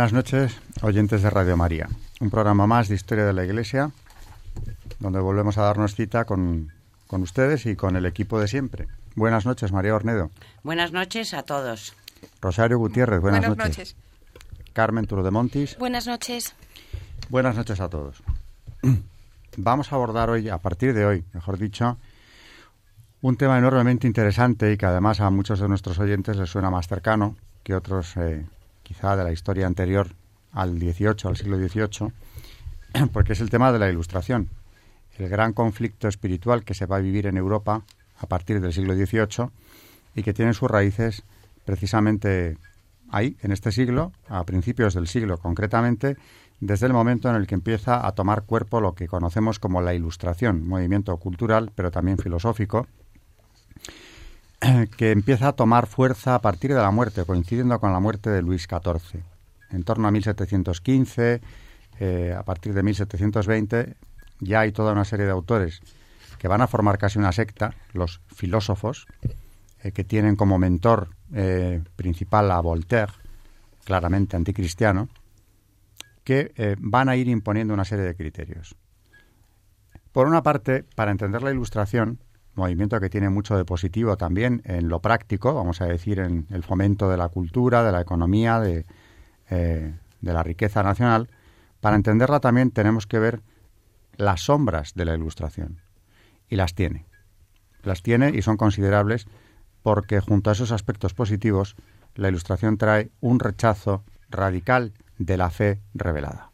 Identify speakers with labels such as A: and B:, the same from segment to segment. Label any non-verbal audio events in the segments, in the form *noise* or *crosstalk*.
A: Buenas noches, oyentes de Radio María. Un programa más de Historia de la Iglesia, donde volvemos a darnos cita con, ustedes y con el equipo de siempre. Buenas noches, María Ornedo.
B: Buenas noches a todos.
A: Rosario Gutiérrez, buenas,
C: buenas noches.
A: Carmen Turodemontis.
D: Buenas noches.
A: Buenas noches a todos. *clears throat* Vamos a abordar hoy, a partir de hoy, mejor dicho, un tema enormemente interesante y que además a muchos de nuestros oyentes les suena más cercano que otros eh, quizá de la historia anterior al XVIII, al siglo XVIII, *clears throat* porque es el tema de la Ilustración, el gran conflicto espiritual que se va a vivir en Europa a partir del siglo XVIII y que tiene sus raíces precisamente ahí, en este siglo, a principios del siglo concretamente, desde el momento en el que empieza a tomar cuerpo lo que conocemos como la Ilustración, movimiento cultural, pero también filosófico, *clears throat* que empieza a tomar fuerza a partir de la muerte, coincidiendo con la muerte de Luis XIV. En torno a 1715, eh, a partir de 1720, ya hay toda una serie de autores que van a formar casi una secta, los filósofos, eh, que tienen como mentor eh, principal a Voltaire, claramente anticristiano, que van a ir imponiendo una serie de criterios. Por una parte, para entender la ilustración, movimiento que tiene mucho de positivo también en lo práctico, vamos a decir, en el fomento de la cultura, de la economía, de, eh, de la riqueza nacional. Para entenderla también tenemos que ver las sombras de la ilustración. Y las tiene. Las tiene y son considerables porque junto a esos aspectos positivos, la ilustración trae un rechazo radical de la fe revelada.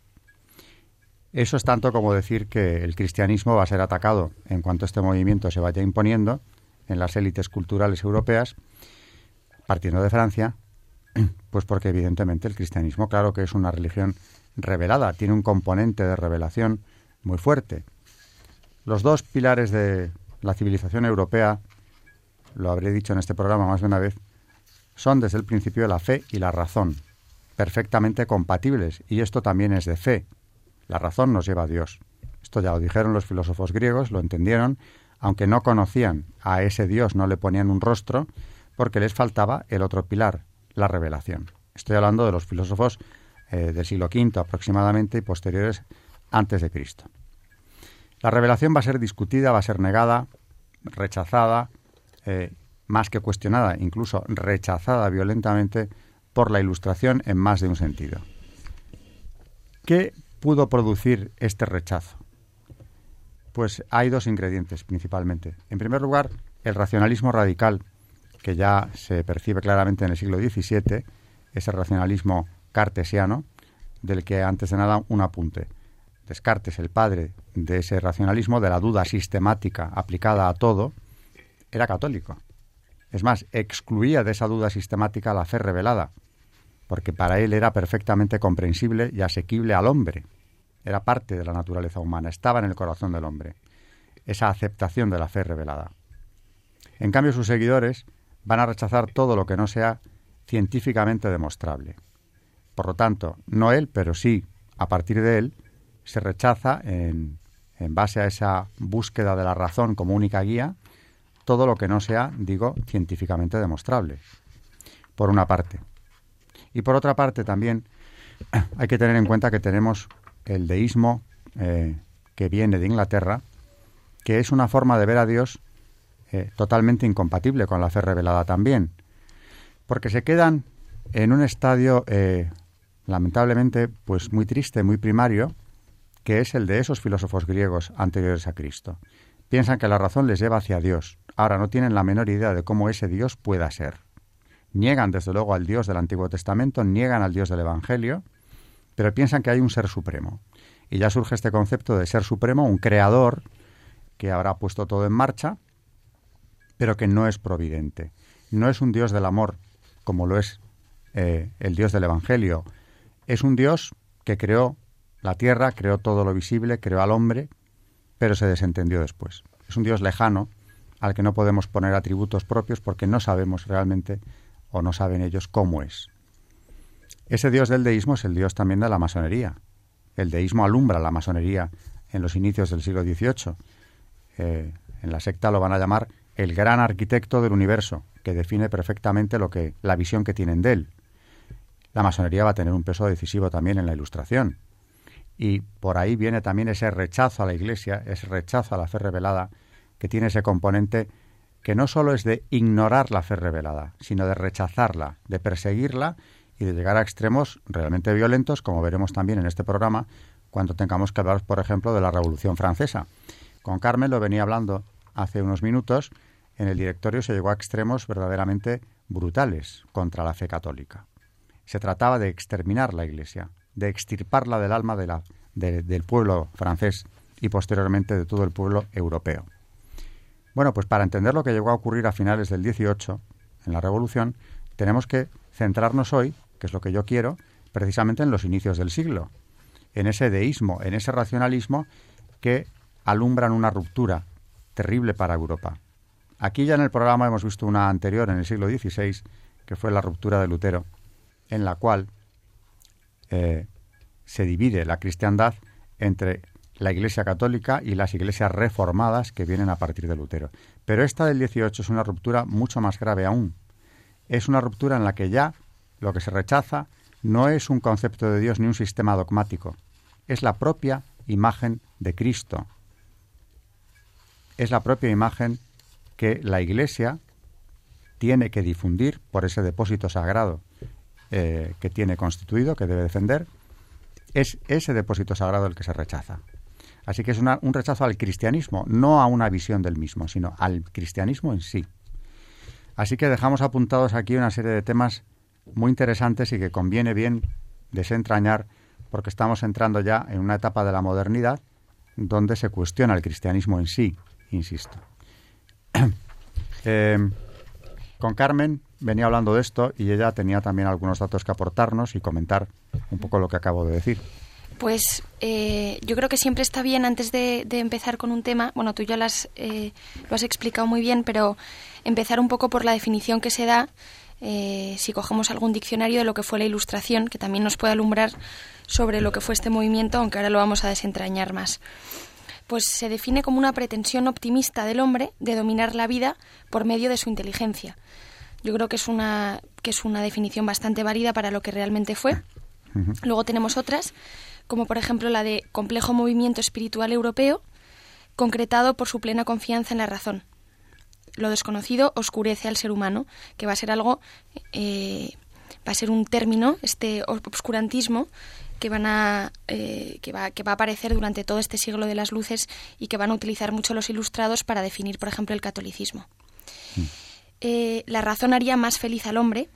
A: Eso es tanto como decir que el cristianismo va a ser atacado en cuanto este movimiento se vaya imponiendo en las élites culturales europeas, partiendo de Francia, *clears throat* pues porque evidentemente el cristianismo, claro que es una religión revelada, tiene un componente de revelación muy fuerte. Los dos pilares de la civilización europea, lo habré dicho en este programa más de una vez, son desde el principio la fe y la razón, perfectamente compatibles, y esto también es de fe, la razón nos lleva a Dios. Esto ya lo dijeron los filósofos griegos, lo entendieron, aunque no conocían a ese Dios, no le ponían un rostro, porque les faltaba el otro pilar, la revelación. Estoy hablando de los filósofos eh, del siglo V aproximadamente y posteriores antes de Cristo. La revelación va a ser discutida, va a ser negada, rechazada, eh, más que cuestionada, incluso rechazada violentamente por la ilustración en más de un sentido. ¿Qué pudo producir este rechazo? Pues hay dos ingredientes principalmente. En primer lugar, el racionalismo radical, que ya se percibe claramente en el siglo XVII, ese racionalismo cartesiano, del que antes de nada un apunte. Descartes, el padre de ese racionalismo, de la duda sistemática aplicada a todo, era católico. Es más, excluía de esa duda sistemática la fe revelada, porque para él era perfectamente comprensible y asequible al hombre. Era parte de la naturaleza humana, estaba en el corazón del hombre, esa aceptación de la fe revelada. En cambio, sus seguidores van a rechazar todo lo que no sea científicamente demostrable. Por lo tanto, no él, pero sí, a partir de él, se rechaza, en, en base a esa búsqueda de la razón como única guía, todo lo que no sea, digo, científicamente demostrable. Por una parte. Y por otra parte también *clears throat* hay que tener en cuenta que tenemos el deísmo eh, que viene de Inglaterra, que es una forma de ver a Dios eh, totalmente incompatible con la fe revelada también, porque se quedan en un estadio eh, lamentablemente pues muy triste, muy primario, que es el de esos filósofos griegos anteriores a Cristo. Piensan que la razón les lleva hacia Dios. Ahora no tienen la menor idea de cómo ese Dios pueda ser. Niegan desde luego al Dios del Antiguo Testamento, niegan al Dios del Evangelio pero piensan que hay un ser supremo. Y ya surge este concepto de ser supremo, un creador que habrá puesto todo en marcha, pero que no es providente. No es un Dios del amor, como lo es eh, el Dios del Evangelio. Es un Dios que creó la tierra, creó todo lo visible, creó al hombre, pero se desentendió después. Es un Dios lejano al que no podemos poner atributos propios porque no sabemos realmente o no saben ellos cómo es. Ese Dios del deísmo es el Dios también de la masonería. El deísmo alumbra la masonería en los inicios del siglo XVIII. Eh, en la secta lo van a llamar el gran arquitecto del universo, que define perfectamente lo que la visión que tienen de él. La masonería va a tener un peso decisivo también en la ilustración. Y por ahí viene también ese rechazo a la Iglesia, ese rechazo a la fe revelada, que tiene ese componente que no solo es de ignorar la fe revelada, sino de rechazarla, de perseguirla y de llegar a extremos realmente violentos, como veremos también en este programa, cuando tengamos que hablar, por ejemplo, de la Revolución Francesa. Con Carmen lo venía hablando hace unos minutos, en el directorio se llegó a extremos verdaderamente brutales contra la fe católica. Se trataba de exterminar la Iglesia, de extirparla del alma del pueblo francés y posteriormente de todo el pueblo europeo. Bueno, pues para entender lo que llegó a ocurrir a finales del 18, en la Revolución, tenemos que centrarnos hoy, que es lo que yo quiero, precisamente en los inicios del siglo, en ese deísmo, en ese racionalismo que alumbran una ruptura terrible para Europa. Aquí ya en el programa hemos visto una anterior en el siglo XVI, que fue la ruptura de Lutero, en la cual eh, se divide la cristiandad entre la Iglesia Católica y las iglesias reformadas que vienen a partir de Lutero. Pero esta del 18 es una ruptura mucho más grave aún. Es una ruptura en la que ya lo que se rechaza no es un concepto de Dios ni un sistema dogmático, es la propia imagen de Cristo. Es la propia imagen que la Iglesia tiene que difundir por ese depósito sagrado eh, que tiene constituido, que debe defender, es ese depósito sagrado el que se rechaza. Así que es un rechazo al cristianismo, no a una visión del mismo, sino al cristianismo en sí. Así que dejamos apuntados aquí una serie de temas muy interesantes y que conviene bien desentrañar porque estamos entrando ya en una etapa de la modernidad donde se cuestiona el cristianismo en sí, insisto. *clears throat* Eh, con Carmen venía hablando de esto y ella tenía también algunos datos que aportarnos y comentar un poco lo que acabo de decir.
C: Pues eh, yo creo que siempre está bien antes de, empezar con un tema, bueno, tú ya eh, lo has explicado muy bien, pero empezar un poco por la definición que se da, eh, si cogemos algún diccionario de lo que fue la ilustración, que también nos puede alumbrar sobre lo que fue este movimiento, aunque ahora lo vamos a desentrañar más. Pues se define como una pretensión optimista del hombre de dominar la vida por medio de su inteligencia yo creo que es una, que es una definición bastante válida para lo que realmente fue. Luego tenemos otras, como por ejemplo la de complejo movimiento espiritual europeo, concretado por su plena confianza en la razón. Lo desconocido oscurece al ser humano, que va a ser algo, eh, va a ser un término, este obscurantismo, que van a eh, que va que va a aparecer durante todo este siglo de las luces y que van a utilizar mucho los ilustrados para definir, por ejemplo, el catolicismo. Mm. Eh, la razón haría más feliz al hombre.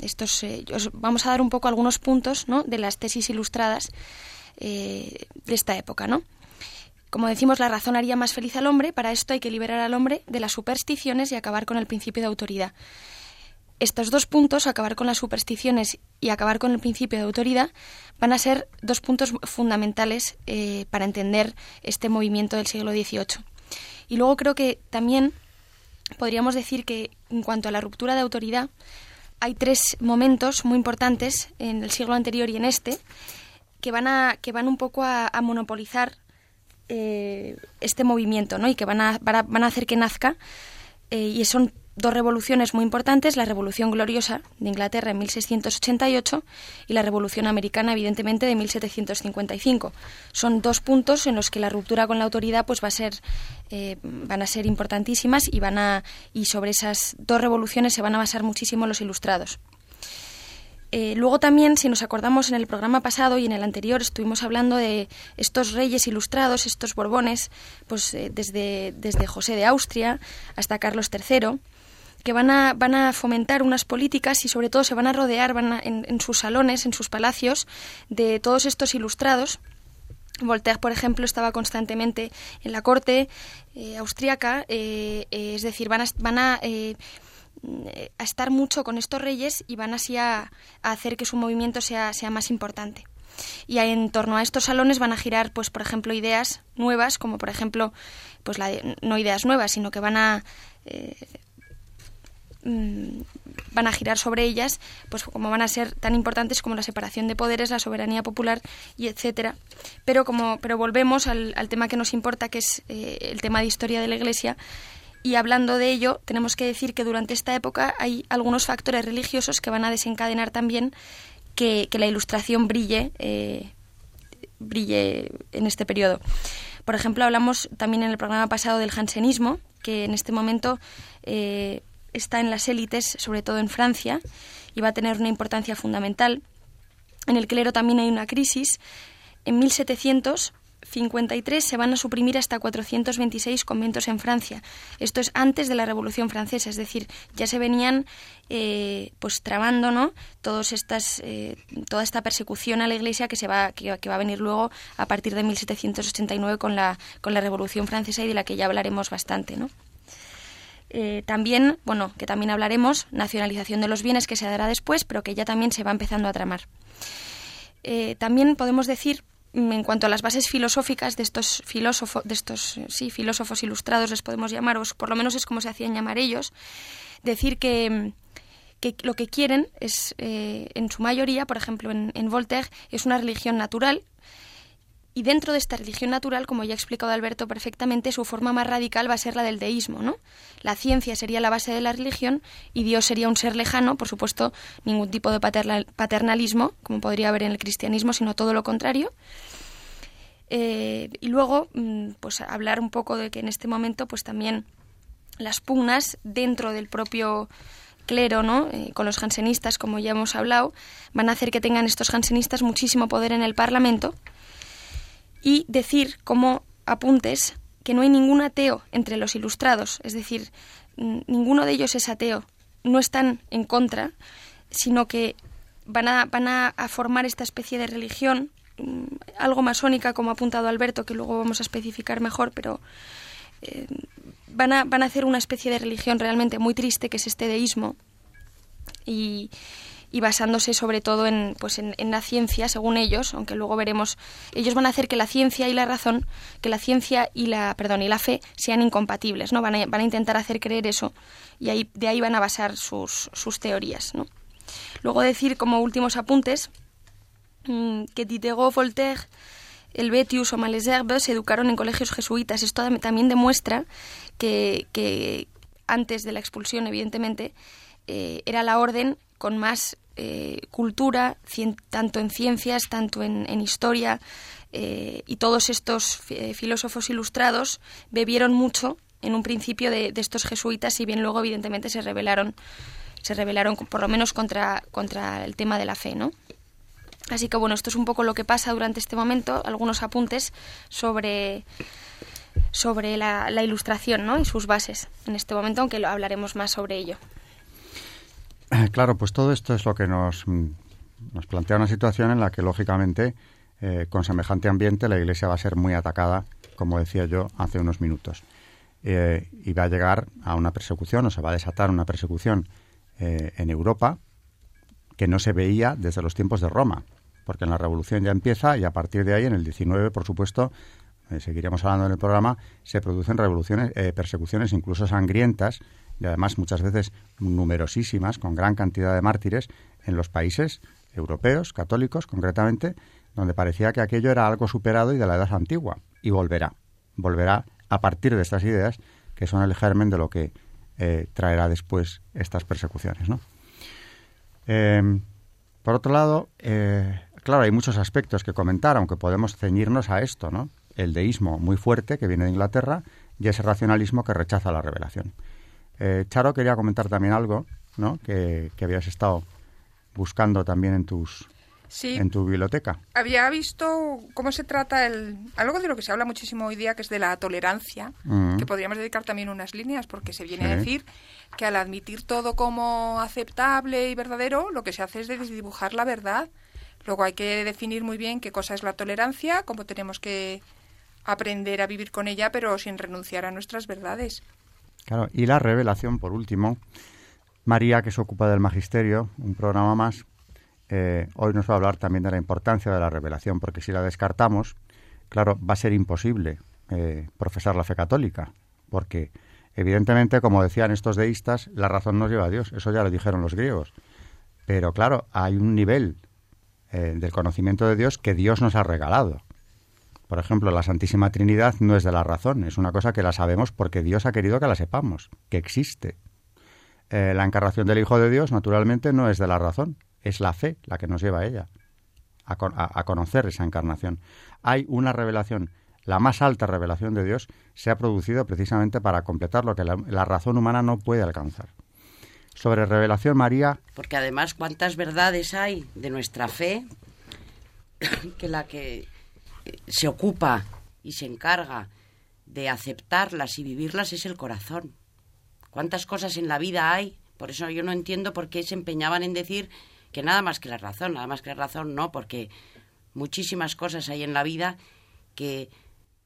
C: Estos, eh, vamos a dar un poco algunos puntos ¿no? de las tesis ilustradas eh, de esta época. ¿no? Como decimos, la razón haría más feliz al hombre. Para esto hay que liberar al hombre de las supersticiones y acabar con el principio de autoridad. Estos dos puntos, acabar con las supersticiones y acabar con el principio de autoridad, van a ser dos puntos fundamentales para entender este movimiento del siglo XVIII. Y luego creo que también podríamos decir que en cuanto a la ruptura de autoridad, hay tres momentos muy importantes en el siglo anterior y en este que van a que van un poco a, monopolizar eh, este movimiento, ¿no? Y que van a, van a, hacer que nazca eh, y son dos revoluciones muy importantes, la Revolución Gloriosa de Inglaterra en 1688 y la Revolución Americana, evidentemente, de 1755. Son dos puntos en los que la ruptura con la autoridad pues va a ser, eh, van a ser importantísimas y, van a, y sobre esas dos revoluciones se van a basar muchísimo los ilustrados. Eh, luego también, si nos acordamos, en el programa pasado y en el anterior estuvimos hablando de estos reyes ilustrados, estos borbones, pues eh, desde, desde José de Austria hasta Carlos III que van a, van a fomentar unas políticas y sobre todo se van a rodear van en, sus salones, en sus palacios, de todos estos ilustrados. Voltaire, por ejemplo, estaba constantemente en la corte eh, austríaca, eh, eh, es decir, van a, van a, a, estar mucho con estos reyes y van así a, hacer que su movimiento sea, sea más importante y en torno a estos salones van a girar pues por ejemplo ideas nuevas como por ejemplo pues la no ideas nuevas sino que van a eh, mm, van a girar sobre ellas, pues como van a ser tan importantes como la separación de poderes, la soberanía popular y etcétera. Pero como, pero volvemos al, tema que nos importa, que es eh, el tema de historia de la Iglesia. Y hablando de ello, tenemos que decir que durante esta época hay algunos factores religiosos que van a desencadenar también que, la ilustración brille, eh, brille en este periodo. Por ejemplo, hablamos también en el programa pasado del jansenismo, que en este momento eh, está en las élites, sobre todo en Francia, y va a tener una importancia fundamental. En el clero también hay una crisis. En 1700 53 se van a suprimir hasta 426 conventos en Francia. Esto es antes de la Revolución Francesa, es decir, ya se venían eh, pues trabando, ¿no? Todos estas, eh, toda esta persecución a la Iglesia que se va que, va a venir luego a partir de 1789 con la con la Revolución Francesa y de la que ya hablaremos bastante, ¿no? Eh, también, bueno, que también hablaremos, nacionalización de los bienes que se dará después, pero que ya también se va empezando a tramar. también podemos decir en cuanto a las bases filosóficas de estos filósofos, de estos sí, filósofos ilustrados les podemos llamar, o por lo menos es como se hacían llamar ellos, decir que, mm, lo que quieren es, eh, en su mayoría, por ejemplo, en, en Voltaire, es una religión natural, y dentro de esta religión natural, como ya ha explicado Alberto perfectamente, su forma más radical va a ser la del deísmo, ¿no? La ciencia sería la base de la religión y Dios sería un ser lejano, por supuesto, ningún tipo de paternalismo, como podría haber en el cristianismo, sino todo lo contrario. Eh, y luego, mm, pues hablar un poco de que en este momento, pues también las pugnas dentro del propio clero, ¿no? Eh, con los jansenistas, como ya hemos hablado, van a hacer que tengan estos jansenistas muchísimo poder en el Parlamento y decir como apuntes que no hay ningún ateo entre los ilustrados, es decir, ninguno de ellos es ateo, no están en contra, sino que van a, van a, formar esta especie de religión, mm, algo masónica, como ha apuntado Alberto, que luego vamos a especificar mejor, pero eh, van, a, van a hacer una especie de religión realmente muy triste, que es este deísmo. Y, y basándose sobre todo en, pues en, la ciencia, según ellos, aunque luego veremos, ellos van a hacer que la ciencia y la razón, que la ciencia y la, perdón, y la fe sean incompatibles, ¿no? Van a, van a intentar hacer creer eso y ahí, de ahí van a basar sus, sus teorías, ¿no? Luego decir como últimos apuntes mm, que Diderot, Voltaire, el Betius o Malesherbes se educaron en colegios jesuitas. Esto también demuestra que, que antes de la expulsión, evidentemente, eh, era la orden con más eh, cultura, tanto en ciencias, tanto en, historia, eh, y todos estos filósofos ilustrados bebieron mucho en un principio de, estos jesuitas, y bien luego evidentemente se rebelaron, se rebelaron por lo menos contra, contra el tema de la fe, ¿no? Así que bueno, esto es un poco lo que pasa durante este momento, algunos apuntes sobre sobre la, la ilustración ¿no? y sus bases en este momento, aunque lo hablaremos más sobre ello. *clears throat*
A: Claro, pues todo esto es lo que nos, mm, nos plantea una situación en la que, lógicamente, eh, con semejante ambiente, la Iglesia va a ser muy atacada, como decía yo hace unos minutos. Eh, y va a llegar a una persecución, o se va a desatar una persecución eh, en Europa que no se veía desde los tiempos de Roma, porque en la Revolución ya empieza y a partir de ahí, en el 19, por supuesto, seguiríamos hablando en el programa, se producen revoluciones, persecuciones incluso sangrientas y además muchas veces numerosísimas, con gran cantidad de mártires, en los países europeos, católicos concretamente, donde parecía que aquello era algo superado y de la edad antigua. Y volverá, volverá a partir de estas ideas que son el germen de lo que eh, traerá después estas persecuciones. ¿no? Em, por otro lado, eh, claro, hay muchos aspectos que comentar, aunque podemos ceñirnos a esto, ¿no? El deísmo muy fuerte que viene de Inglaterra y ese racionalismo que rechaza la revelación. Eh, Charo quería comentar también algo, ¿no? Que, habías estado buscando también en tus
D: Sí.
A: en tu biblioteca.
D: Había visto cómo se trata el algo de lo que se habla muchísimo hoy día, que es de la tolerancia,
A: Mm.
D: que podríamos dedicar también unas líneas, porque se viene
A: Sí.
D: a decir que al admitir todo como aceptable y verdadero, lo que se hace es desdibujar la verdad. Luego hay que definir muy bien qué cosa es la tolerancia, cómo tenemos que aprender a vivir con ella, pero sin renunciar a nuestras verdades.
A: Claro, y la revelación, por último, María, que se ocupa del magisterio, un programa más, eh, hoy nos va a hablar también de la importancia de la revelación, porque si la descartamos, claro, va a ser imposible eh, profesar la fe católica, porque evidentemente, como decían estos deístas, la razón nos lleva a Dios, eso ya lo dijeron los griegos. Pero claro, hay un nivel eh, del conocimiento de Dios que Dios nos ha regalado. Por ejemplo, la Santísima Trinidad no es de la razón, es una cosa que la sabemos porque Dios ha querido que la sepamos, que existe. Eh, la encarnación del Hijo de Dios, naturalmente, no es de la razón, es la fe la que nos lleva a ella, a, a- conocer esa encarnación. Hay una revelación, la más alta revelación de Dios se ha producido precisamente para completar lo que la, la razón humana no puede alcanzar. Sobre revelación, María,
B: Porque además, ¿cuántas verdades hay de nuestra fe que la que se ocupa y se encarga de aceptarlas y vivirlas es el corazón? ¿Cuántas cosas en la vida hay? Por eso yo no entiendo por qué se empeñaban en decir que nada más que la razón, nada más que la razón no, porque muchísimas cosas hay en la vida que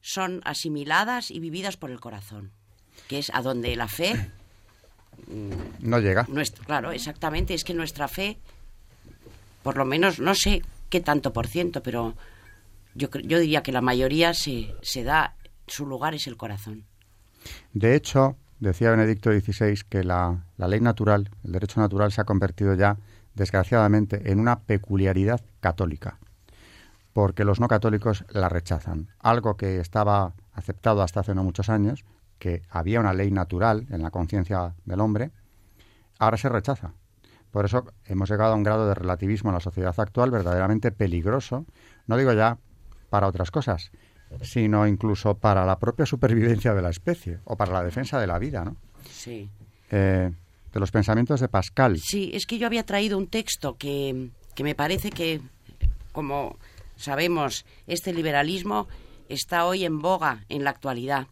B: son asimiladas y vividas por el corazón, que es a donde la fe *clears throat*
A: no llega.
B: claro, exactamente. Es que nuestra fe, por lo menos, no sé qué tanto por ciento, pero yo, yo diría que la mayoría se, se da, su lugar es el corazón.
A: De hecho, decía Benedicto XVI que la, la ley natural, el derecho natural, se ha convertido ya, desgraciadamente, en una peculiaridad católica, porque los no católicos la rechazan. Algo que estaba aceptado hasta hace no muchos años, que había una ley natural en la conciencia del hombre, ahora se rechaza. Por eso hemos llegado a un grado de relativismo en la sociedad actual verdaderamente peligroso, no digo ya para otras cosas, sino incluso para la propia supervivencia de la especie o para la defensa de la vida, ¿no?
B: Sí.
A: Eh, de los pensamientos de Pascal.
B: Sí, es que yo había traído un texto que, que me parece que, como sabemos, este liberalismo está hoy en boga en la actualidad.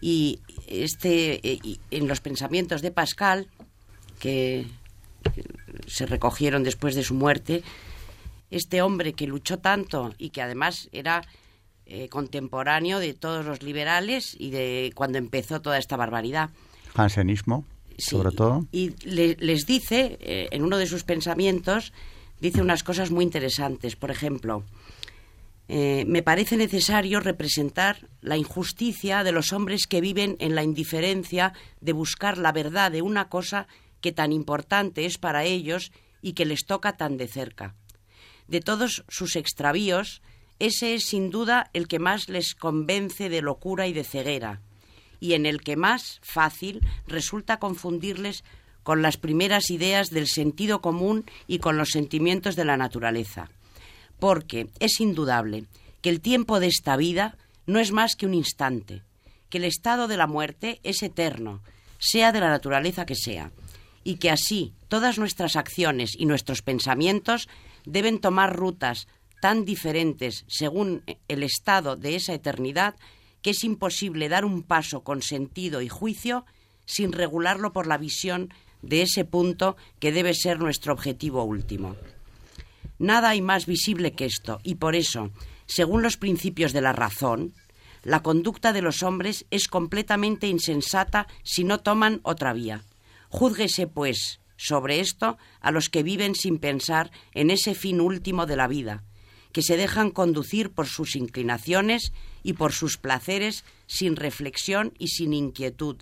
B: Y este, eh, y en los pensamientos de Pascal, que se recogieron después de su muerte, este hombre que luchó tanto y que además era eh, contemporáneo de todos los liberales y de cuando empezó toda esta barbaridad.
A: Jansenismo,
B: Sí,
A: sobre todo.
B: Y le- les dice, eh, en uno de sus pensamientos, dice unas cosas muy interesantes. Por ejemplo, eh, me parece necesario representar la injusticia de los hombres que viven en la indiferencia de buscar la verdad de una cosa que tan importante es para ellos y que les toca tan de cerca. De todos sus extravíos, ese es sin duda el que más les convence de locura y de ceguera, y en el que más fácil resulta confundirles con las primeras ideas del sentido común y con los sentimientos de la naturaleza. Porque es indudable que el tiempo de esta vida no es más que un instante, que el estado de la muerte es eterno, sea de la naturaleza que sea, y que así todas nuestras acciones y nuestros pensamientos deben tomar rutas tan diferentes según el estado de esa eternidad que es imposible dar un paso con sentido y juicio sin regularlo por la visión de ese punto que debe ser nuestro objetivo último. Nada hay más visible que esto, y por eso, según los principios de la razón, la conducta de los hombres es completamente insensata si no toman otra vía. Júzguese, pues, sobre esto a los que viven sin pensar en ese fin último de la vida, que se dejan conducir por sus inclinaciones y por sus placeres sin reflexión y sin inquietud,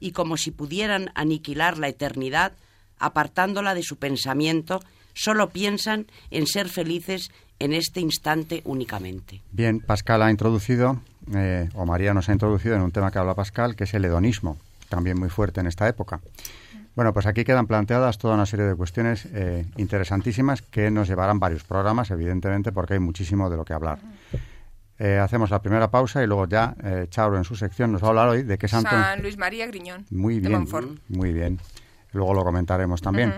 B: y como si pudieran aniquilar la eternidad, apartándola de su pensamiento, solo piensan en ser felices en este instante únicamente.
A: Bien, Pascal ha introducido, eh, o María nos ha introducido en un tema que habla Pascal, que es el hedonismo, también muy fuerte en esta época. Bueno, pues aquí quedan planteadas toda una serie de cuestiones eh, interesantísimas que nos llevarán varios programas, evidentemente, porque hay muchísimo de lo que hablar. Eh, hacemos la primera pausa y luego ya eh, Chauro en su sección nos va a hablar hoy de qué santo...
D: San Luis María Griñón.
A: Muy
D: de
A: bien,
D: Montfort.
A: muy bien. Luego lo comentaremos también.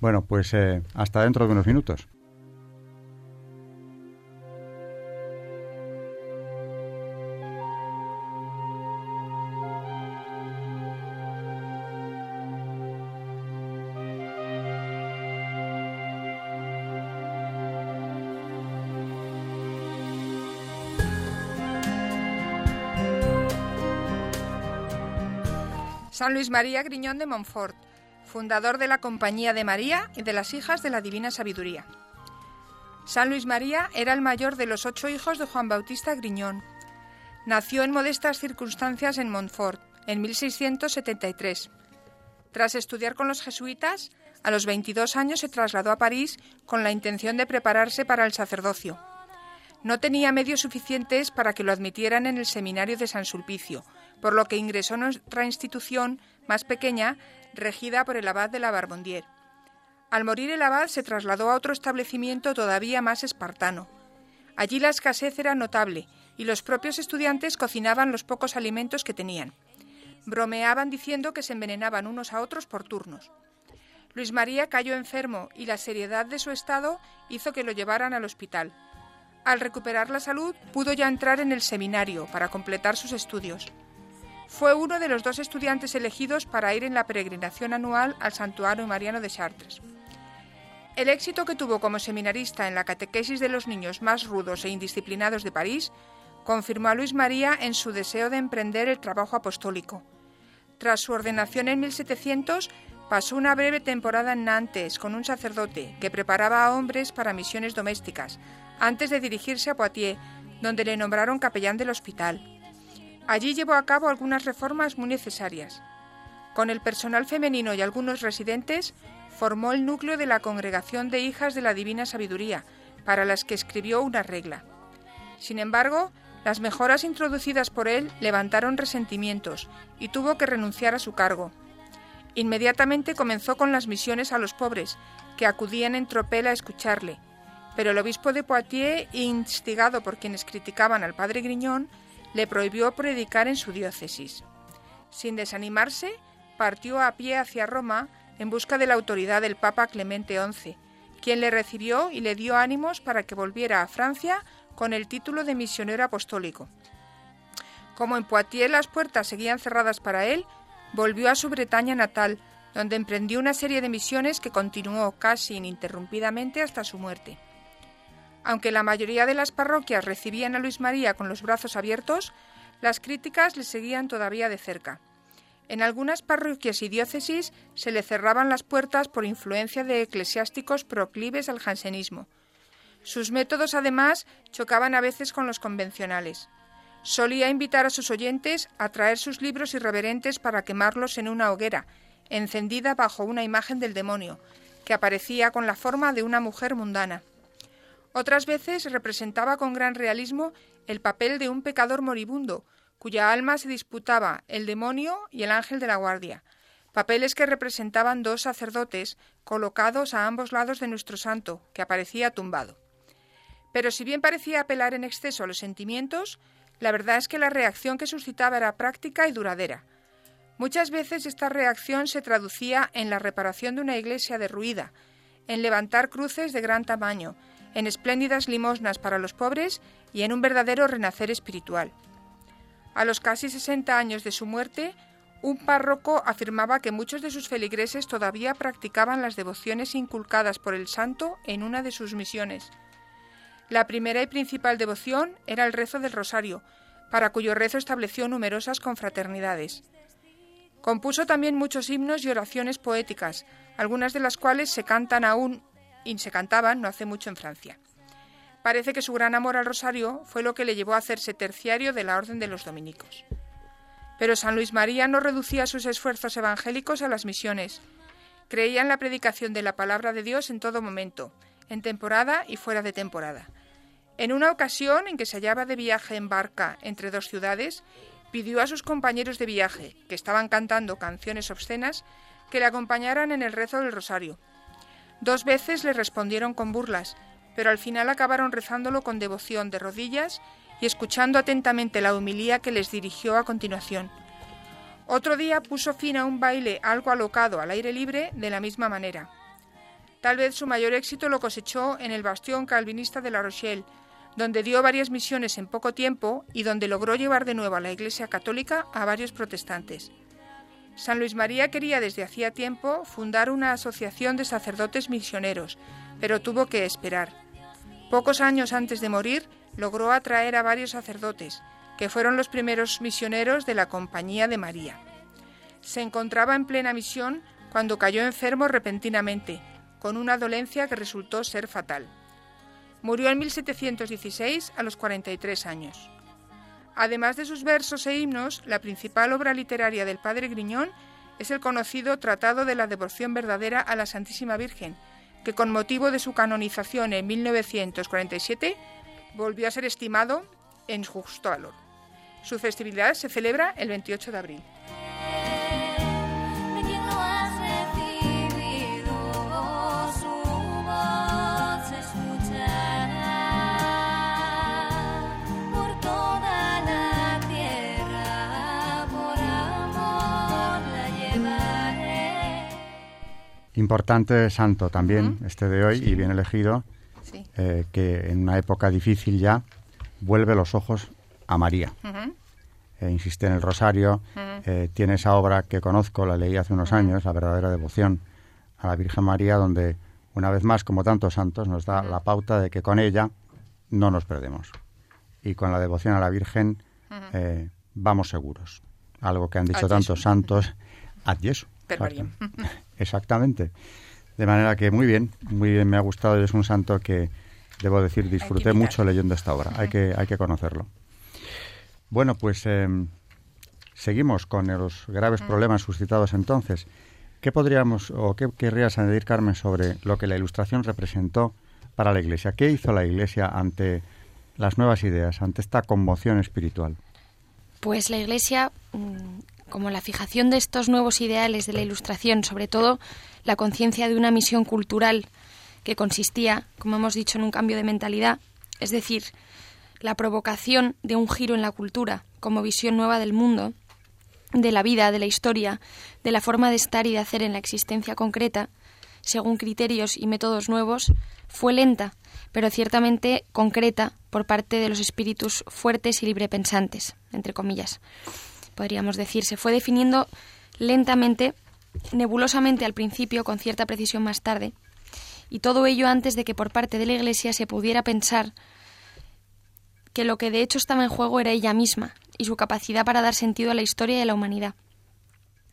A: Bueno, pues eh, hasta dentro de unos minutos.
D: San Luis María Griñón de Montfort, fundador de la Compañía de María y de las Hijas de la Divina Sabiduría. San Luis María era el mayor de los ocho hijos de Juan Bautista Griñón. Nació en modestas circunstancias en Montfort, en 1673. Tras estudiar con los jesuitas, a los 22 años se trasladó a París con la intención de prepararse para el sacerdocio. No tenía medios suficientes para que lo admitieran en el seminario de San Sulpicio, por lo que ingresó en otra institución más pequeña, regida por el abad de la Barbondier. Al morir el abad se trasladó a otro establecimiento todavía más espartano. Allí la escasez era notable y los propios estudiantes cocinaban los pocos alimentos que tenían. Bromeaban diciendo que se envenenaban unos a otros por turnos. Luis María cayó enfermo y la seriedad de su estado hizo que lo llevaran al hospital. Al recuperar la salud pudo ya entrar en el seminario para completar sus estudios. Fue uno de los dos estudiantes elegidos para ir en la peregrinación anual al Santuario Mariano de Chartres. El éxito que tuvo como seminarista en la catequesis de los niños más rudos e indisciplinados de París confirmó a Luis María en su deseo de emprender el trabajo apostólico. Tras su ordenación en 1700, pasó una breve temporada en Nantes con un sacerdote que preparaba a hombres para misiones domésticas, antes de dirigirse a Poitiers, donde le nombraron capellán del hospital. Allí llevó a cabo algunas reformas muy necesarias. Con el personal femenino y algunos residentes, formó el núcleo de la Congregación de Hijas de la Divina Sabiduría, para las que escribió una regla. Sin embargo, las mejoras introducidas por él levantaron resentimientos y tuvo que renunciar a su cargo. Inmediatamente comenzó con las misiones a los pobres, que acudían en tropel a escucharle, pero el obispo de Poitiers, instigado por quienes criticaban al padre Griñón, le prohibió predicar en su diócesis. Sin desanimarse, partió a pie hacia Roma en busca de la autoridad del Papa Clemente XI, quien le recibió y le dio ánimos para que volviera a Francia con el título de misionero apostólico. Como en Poitiers las puertas seguían cerradas para él, volvió a su Bretaña natal, donde emprendió una serie de misiones que continuó casi ininterrumpidamente hasta su muerte. Aunque la mayoría de las parroquias recibían a Luis María con los brazos abiertos, las críticas le seguían todavía de cerca. En algunas parroquias y diócesis se le cerraban las puertas por influencia de eclesiásticos proclives al jansenismo. Sus métodos, además, chocaban a veces con los convencionales. Solía invitar a sus oyentes a traer sus libros irreverentes para quemarlos en una hoguera, encendida bajo una imagen del demonio, que aparecía con la forma de una mujer mundana. Otras veces representaba con gran realismo el papel de un pecador moribundo, cuya alma se disputaba el demonio y el ángel de la guardia, papeles que representaban dos sacerdotes colocados a ambos lados de nuestro santo, que aparecía tumbado. Pero si bien parecía apelar en exceso a los sentimientos, la verdad es que la reacción que suscitaba era práctica y duradera. Muchas veces esta reacción se traducía en la reparación de una iglesia derruida, en levantar cruces de gran tamaño, en espléndidas limosnas para los pobres y en un verdadero renacer espiritual. A los casi 60 años de su muerte, un párroco afirmaba que muchos de sus feligreses todavía practicaban las devociones inculcadas por el santo en una de sus misiones. La primera y principal devoción era el rezo del rosario, para cuyo rezo estableció numerosas confraternidades. Compuso también muchos himnos y oraciones poéticas, algunas de las cuales se cantan aún y se cantaban no hace mucho en Francia. Parece que su gran amor al rosario fue lo que le llevó a hacerse terciario de la Orden de los Dominicos. Pero San Luis María no reducía sus esfuerzos evangélicos a las misiones. Creía en la predicación de la palabra de Dios en todo momento, en temporada y fuera de temporada. En una ocasión en que se hallaba de viaje en barca entre dos ciudades, pidió a sus compañeros de viaje, que estaban cantando canciones obscenas, que le acompañaran en el rezo del rosario, Dos veces le respondieron con burlas, pero al final acabaron rezándolo con devoción de rodillas y escuchando atentamente la humilía que les dirigió a continuación. Otro día puso fin a un baile algo alocado al aire libre de la misma manera. Tal vez su mayor éxito lo cosechó en el bastión calvinista de La Rochelle, donde dio varias misiones en poco tiempo y donde logró llevar de nuevo a la Iglesia católica a varios protestantes. San Luis María quería desde hacía tiempo fundar una asociación de sacerdotes misioneros, pero tuvo que esperar. Pocos años antes de morir, logró atraer a varios sacerdotes, que fueron los primeros misioneros de la Compañía de María. Se encontraba en plena misión cuando cayó enfermo repentinamente, con una dolencia que resultó ser fatal. Murió en 1716 a los 43 años. Además de sus versos e himnos, la principal obra literaria del padre Griñón es el conocido Tratado de la Devoción Verdadera a la Santísima Virgen, que con motivo de su canonización en 1947 volvió a ser estimado en justo valor. Su festividad se celebra el 28 de abril.
A: Importante santo también, este de hoy, y bien elegido, eh, que en una época difícil ya vuelve los ojos a María. Eh, insiste en el rosario, eh, tiene esa obra que conozco, la leí hace unos años, La verdadera devoción a la Virgen María, donde una vez más, como tantos santos, nos da la pauta de que con ella no nos perdemos. Y con la devoción a la Virgen vamos seguros. Algo que han dicho tantos santos, ad Jesu. Exactamente. De manera que muy bien, muy bien, me ha gustado. Es un santo que, debo decir, disfruté mucho leyendo esta obra. Hay que, hay que conocerlo. Bueno, pues em, seguimos con los graves problemas suscitados entonces. ¿Qué podríamos o qué querrías añadir, Carmen, sobre lo que la Ilustración representó para la Iglesia? ¿Qué hizo la Iglesia ante las nuevas ideas, ante esta conmoción espiritual?
C: Pues la Iglesia mm, como la fijación de estos nuevos ideales de la Ilustración, sobre todo la conciencia de una misión cultural que consistía, como hemos dicho, en un cambio de mentalidad, es decir, la provocación de un giro en la cultura como visión nueva del mundo, de la vida, de la historia, de la forma de estar y de hacer en la existencia concreta, según criterios y métodos nuevos, fue lenta, pero ciertamente concreta por parte de los espíritus fuertes y librepensantes, entre comillas podríamos decir. Se fue definiendo lentamente, nebulosamente al principio, con cierta precisión más tarde, y todo ello antes de que por parte de la Iglesia se pudiera pensar que lo que de hecho estaba en juego era ella misma y su capacidad para dar sentido a la historia a la humanidad.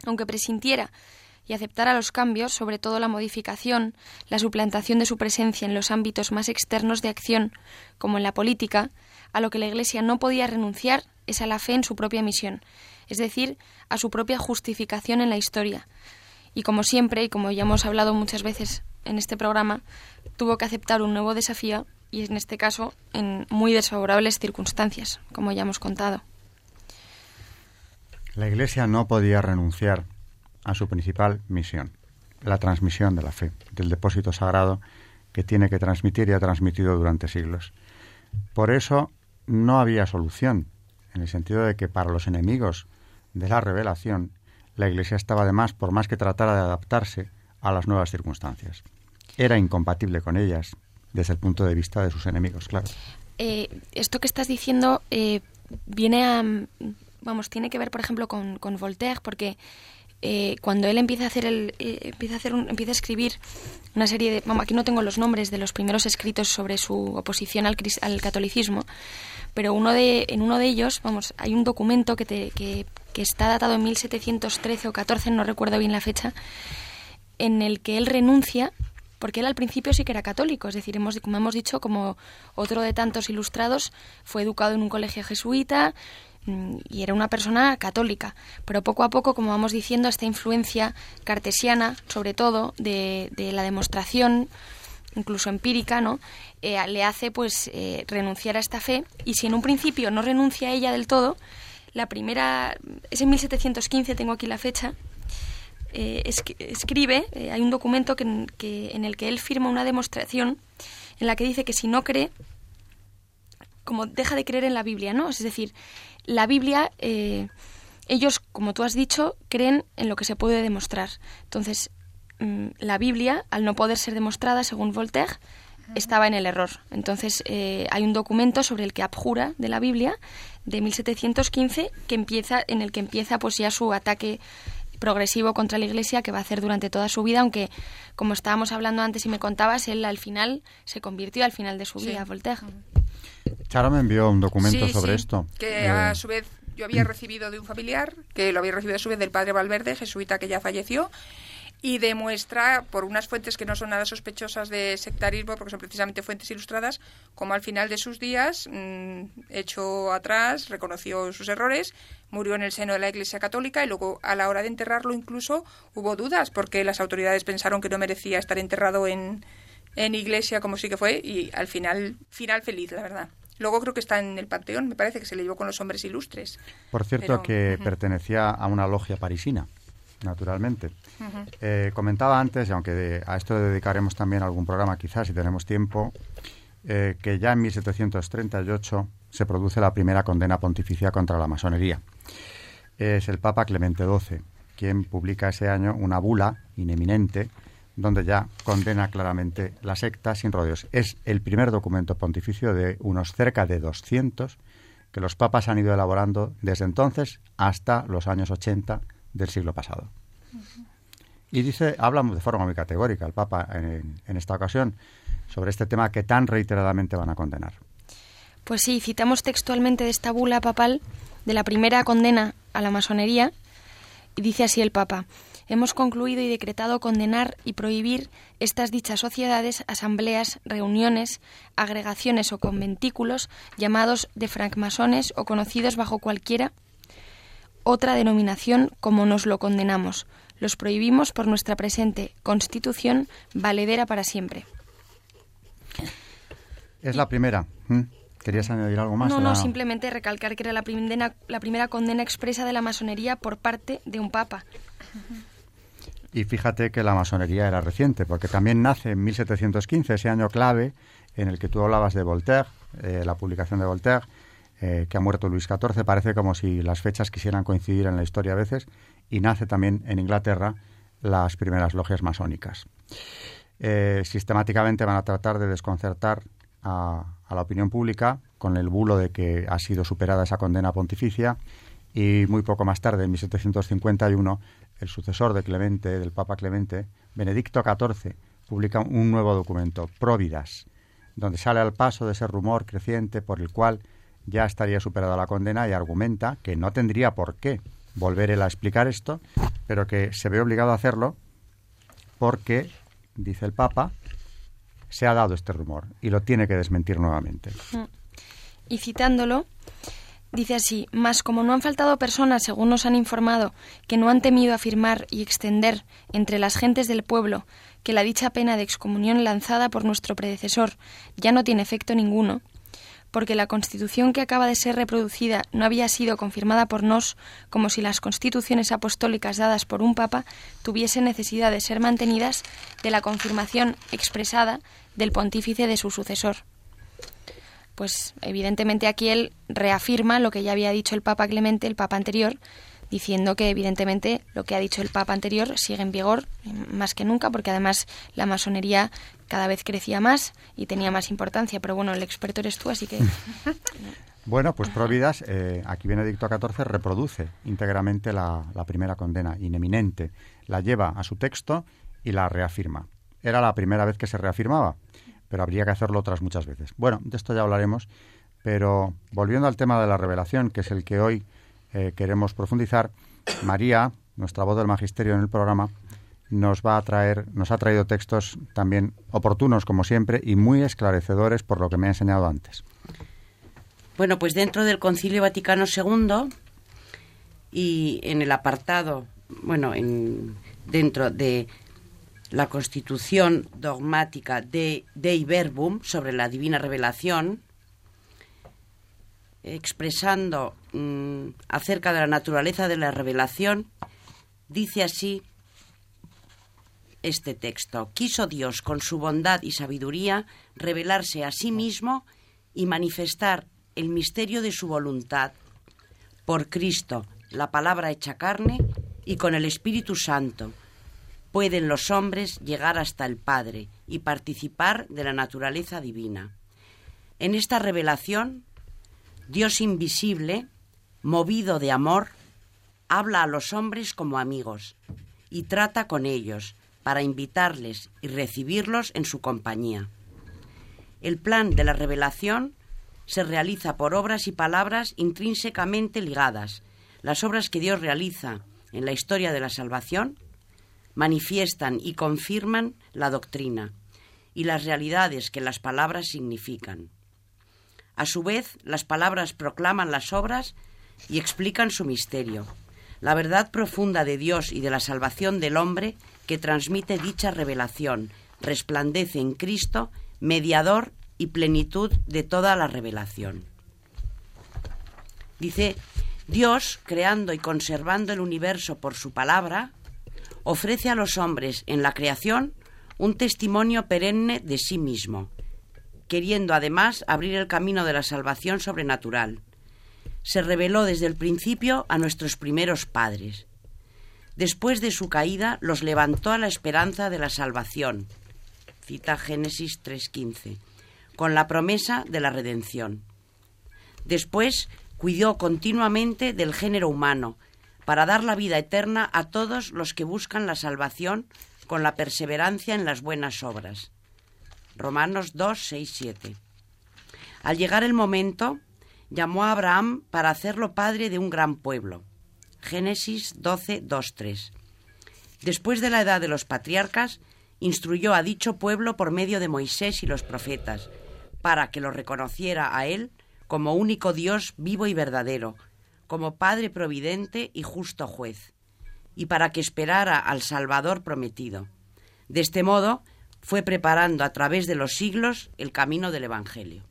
C: Aunque presintiera y aceptara los cambios, sobre todo la modificación, la suplantación de su presencia en los ámbitos más externos de acción, como en la política, a lo que la Iglesia no podía renunciar es a la fe en su propia misión, es decir, a su propia justificación en la historia. Y como siempre, y como ya hemos hablado muchas veces en este programa, tuvo que aceptar un nuevo desafío y en este caso en muy desfavorables circunstancias, como ya hemos contado.
A: La Iglesia no podía renunciar a su principal misión, la transmisión de la fe, del depósito sagrado que tiene que transmitir y ha transmitido durante siglos. Por eso no había solución, en el sentido de que para los enemigos de la revelación, la Iglesia estaba además, por más que tratara de adaptarse a las nuevas circunstancias. Era incompatible con ellas desde el punto de vista de sus enemigos, claro.
C: Eh, esto que estás diciendo eh, viene a, vamos, tiene que ver, por ejemplo, con, con Voltaire, porque eh, cuando él empieza a hacer el, empieza a hacer empieza a escribir una serie de, vamos, aquí no tengo los nombres de los primeros escritos sobre su oposición al, al catolicismo, pero uno de, en uno de ellos, vamos, hay un documento que, te, que, que está datado en 1713 o 14, no recuerdo bien la fecha, en el que él renuncia, porque él al principio sí que era católico, es decir, hemos, como hemos dicho, como otro de tantos ilustrados, fue educado en un colegio jesuita y era una persona católica, pero poco a poco, como vamos diciendo, esta influencia cartesiana, sobre todo, de, de la demostración, incluso empírica, ¿no? Eh, le hace pues eh, renunciar a esta fe y si en un principio no renuncia a ella del todo, la primera, es en 1715, tengo aquí la fecha, eh, escribe, hay un documento que, en el que él firma una demostración en la que dice que si no cree, como deja de creer en la Biblia, ¿no? Es decir, la Biblia, eh, ellos, como tú has dicho, creen en lo que se puede demostrar. Entonces, mm, la Biblia, al no poder ser demostrada, según Voltaire, estaba en el error. Entonces, hay un documento sobre el que abjura de la Biblia de 1715 que empieza, en el que empieza pues ya su ataque progresivo contra la Iglesia que va a hacer durante toda su vida, aunque como estábamos hablando antes y me contabas, él al final se convirtió al final de su vida, Voltaire.
A: Charo me envió un documento sobre esto.
D: Que a su vez yo había recibido de un familiar, que lo había recibido a su vez del padre Valverde, jesuita que ya falleció, y demuestra, por unas fuentes que no son nada sospechosas de sectarismo, porque son precisamente fuentes ilustradas, como al final de sus días, mm, echó atrás, reconoció sus errores, murió en el seno de la Iglesia Católica y luego a la hora de enterrarlo incluso hubo dudas, porque las autoridades pensaron que no merecía estar enterrado en, en iglesia como sí que fue, y al final, final feliz, la verdad. Luego creo que está en el Panteón, me parece que se le llevó con los hombres ilustres.
A: Por cierto, que pertenecía a una logia parisina, naturalmente. Eh, comentaba antes, y aunque a esto le dedicaremos también algún programa quizás si tenemos tiempo, eh, que ya en 1738 se produce la primera condena pontificia contra la masonería. Es el Papa Clemente XII quien publica ese año una bula ineminente donde ya condena claramente la secta sin rodeos. Es el primer documento pontificio de unos cerca de 200 que los papas han ido elaborando desde entonces hasta los años 80 del siglo pasado. Y dice, habla de forma muy categórica el Papa en, en esta ocasión sobre este tema que tan reiteradamente van a condenar.
C: Pues sí, citamos textualmente de esta bula papal de la primera condena a la masonería y dice así el Papa hemos concluido y decretado condenar y prohibir estas dichas sociedades, asambleas, reuniones, agregaciones o conventículos llamados de francmasones o conocidos bajo cualquiera otra denominación como nos lo condenamos. Los prohibimos por nuestra presente constitución valedera para siempre.
A: Es la primera. ¿Mm? ¿Querías añadir algo más?
C: No, no, simplemente recalcar que era la primera, la primera condena expresa de la masonería por parte de un papa.
A: Y fíjate que la masonería era reciente, porque también nace en 1715, ese año clave en el que tú hablabas de Voltaire, eh, la publicación de Voltaire, eh, que ha muerto Luis XIV. Parece como si las fechas quisieran coincidir en la historia a veces. Y nace también en Inglaterra las primeras logias masónicas. Eh, sistemáticamente van a tratar de desconcertar a, la opinión pública con el bulo de que ha sido superada esa condena pontificia y muy poco más tarde, en 1751, el sucesor de Clemente, del Papa Clemente, Benedicto XIV, publica un nuevo documento, Próvidas, donde sale al paso de ese rumor creciente por el cual ya estaría superada la condena y argumenta que no tendría por qué volver él a explicar esto, pero que se ve obligado a hacerlo porque, dice el Papa, se ha dado este rumor y lo tiene que desmentir nuevamente.
C: Y citándolo, Dice así, mas como no han faltado personas, según nos han informado, que no han temido afirmar y extender entre las gentes del pueblo que la dicha pena de excomunión lanzada por nuestro predecesor ya no tiene efecto ninguno, porque la constitución que acaba de ser reproducida no había sido confirmada por nos, como si las constituciones apostólicas dadas por un papa tuviesen necesidad de ser mantenidas de la confirmación expresada del pontífice de su sucesor pues evidentemente aquí él reafirma lo que ya había dicho el Papa Clemente, el Papa anterior, diciendo que evidentemente lo que ha dicho el Papa anterior sigue en vigor más que nunca, porque además la masonería cada vez crecía más y tenía más importancia. Pero bueno, el experto eres tú, así que... *laughs*
A: Bueno, pues Providas, eh, aquí Benedicto XIV reproduce íntegramente la, la, primera condena, ineminente, la lleva a su texto y la reafirma. Era la primera vez que se reafirmaba pero habría que hacerlo otras muchas veces. Bueno, de esto ya hablaremos, pero volviendo al tema de la revelación, que es el que hoy eh, queremos profundizar, María, nuestra voz del magisterio en el programa, nos va a traer, nos ha traído textos también oportunos como siempre y muy esclarecedores por lo que me ha enseñado antes.
B: Bueno, pues dentro del Concilio Vaticano II y en el apartado, bueno, en, dentro de la constitución dogmática de Dei Verbum sobre la divina revelación, expresando mm, acerca de la naturaleza de la revelación, dice así este texto. Quiso Dios, con su bondad y sabiduría, revelarse a sí mismo y manifestar el misterio de su voluntad por Cristo, la palabra hecha carne, y con el Espíritu Santo, pueden los hombres llegar hasta el Padre y participar de la naturaleza divina. En esta revelación, Dios invisible, movido de amor, habla a los hombres como amigos y trata con ellos para invitarles y recibirlos en su compañía. El plan de la revelación se realiza por obras y palabras intrínsecamente ligadas. Las obras que Dios realiza en la historia de la salvación manifiestan y confirman la doctrina y las realidades que las palabras significan. A su vez, las palabras proclaman las obras y explican su misterio, la verdad profunda de Dios y de la salvación del hombre que transmite dicha revelación, resplandece en Cristo, mediador y plenitud de toda la revelación. Dice, Dios, creando y conservando el universo por su palabra, ofrece a los hombres en la creación un testimonio perenne de sí mismo, queriendo además abrir el camino de la salvación sobrenatural. Se reveló desde el principio a nuestros primeros padres. Después de su caída los levantó a la esperanza de la salvación. Cita Génesis 3.15, con la promesa de la redención. Después cuidó continuamente del género humano, para dar la vida eterna a todos los que buscan la salvación con la perseverancia en las buenas obras. Romanos 2, 6, 7. Al llegar el momento, llamó a Abraham para hacerlo padre de un gran pueblo. Génesis 12, 2, 3. Después de la edad de los patriarcas, instruyó a dicho pueblo por medio de Moisés y los profetas, para que lo reconociera a él como único Dios vivo y verdadero, como Padre providente y justo juez, y para que esperara al Salvador prometido. De este modo, fue preparando a través de los siglos el camino del Evangelio.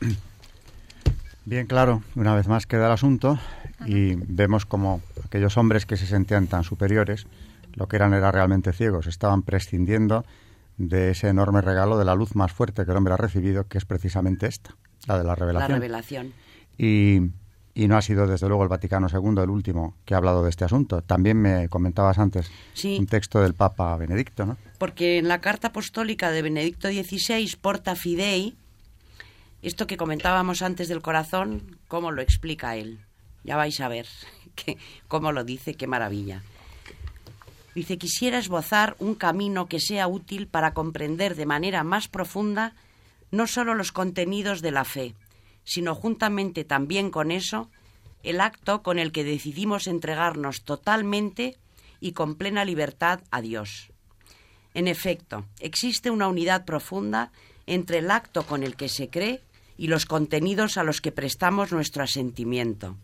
B: *clears throat*
A: Bien claro, una vez más queda el asunto y vemos como aquellos hombres que se sentían tan superiores, lo que eran era realmente ciegos, estaban prescindiendo de ese enorme regalo de la luz más fuerte que el hombre ha recibido, que es precisamente esta, la de la revelación.
B: La revelación.
A: Y y no ha sido desde luego el Vaticano II el último que ha hablado de este asunto. También me comentabas antes un texto del Papa Benedicto, ¿no?
B: Porque en la carta apostólica de Benedicto XVI, Porta Fidei, esto que comentábamos antes del corazón, ¿cómo lo explica él? Ya vais a ver *laughs* que, cómo lo dice, qué maravilla. Dice, quisiera esbozar un camino que sea útil para comprender de manera más profunda no solo los contenidos de la fe, sino juntamente también con eso, el acto con el que decidimos entregarnos totalmente y con plena libertad a Dios. En efecto, existe una unidad profunda entre el acto con el que se cree y los contenidos a los que prestamos nuestro asentimiento.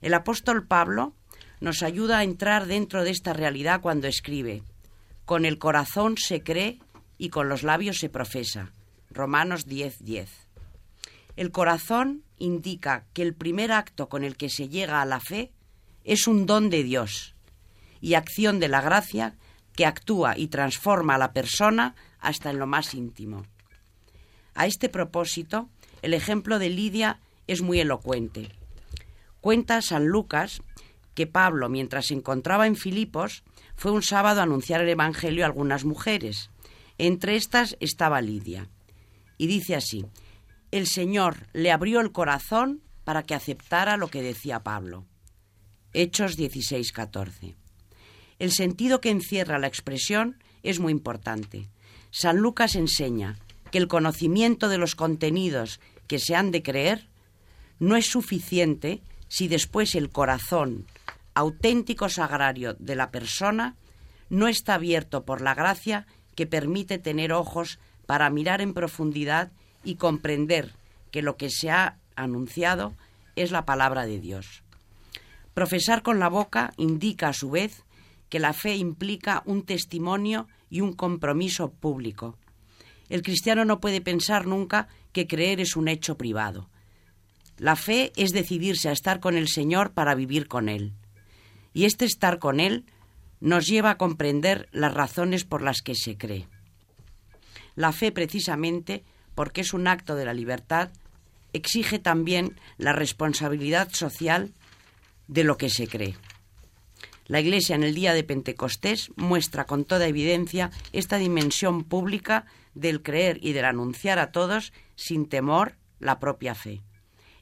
B: El apóstol Pablo nos ayuda a entrar dentro de esta realidad cuando escribe, con el corazón se cree y con los labios se profesa. Romanos 10:10. 10. El corazón indica que el primer acto con el que se llega a la fe es un don de Dios y acción de la gracia que actúa y transforma a la persona hasta en lo más íntimo. A este propósito, el ejemplo de Lidia es muy elocuente. Cuenta San Lucas que Pablo, mientras se encontraba en Filipos, fue un sábado a anunciar el Evangelio a algunas mujeres. Entre estas estaba Lidia. Y dice así, el Señor le abrió el corazón para que aceptara lo que decía Pablo. Hechos 16:14. El sentido que encierra la expresión es muy importante. San Lucas enseña que el conocimiento de los contenidos que se han de creer no es suficiente si después el corazón, auténtico sagrario de la persona, no está abierto por la gracia que permite tener ojos para mirar en profundidad y comprender que lo que se ha anunciado es la palabra de Dios. Profesar con la boca indica a su vez que la fe implica un testimonio y un compromiso público. El cristiano no puede pensar nunca que creer es un hecho privado. La fe es decidirse a estar con el Señor para vivir con Él. Y este estar con Él nos lleva a comprender las razones por las que se cree. La fe precisamente porque es un acto de la libertad, exige también la responsabilidad social de lo que se cree. La Iglesia en el día de Pentecostés muestra con toda evidencia esta dimensión pública del creer y del anunciar a todos sin temor la propia fe.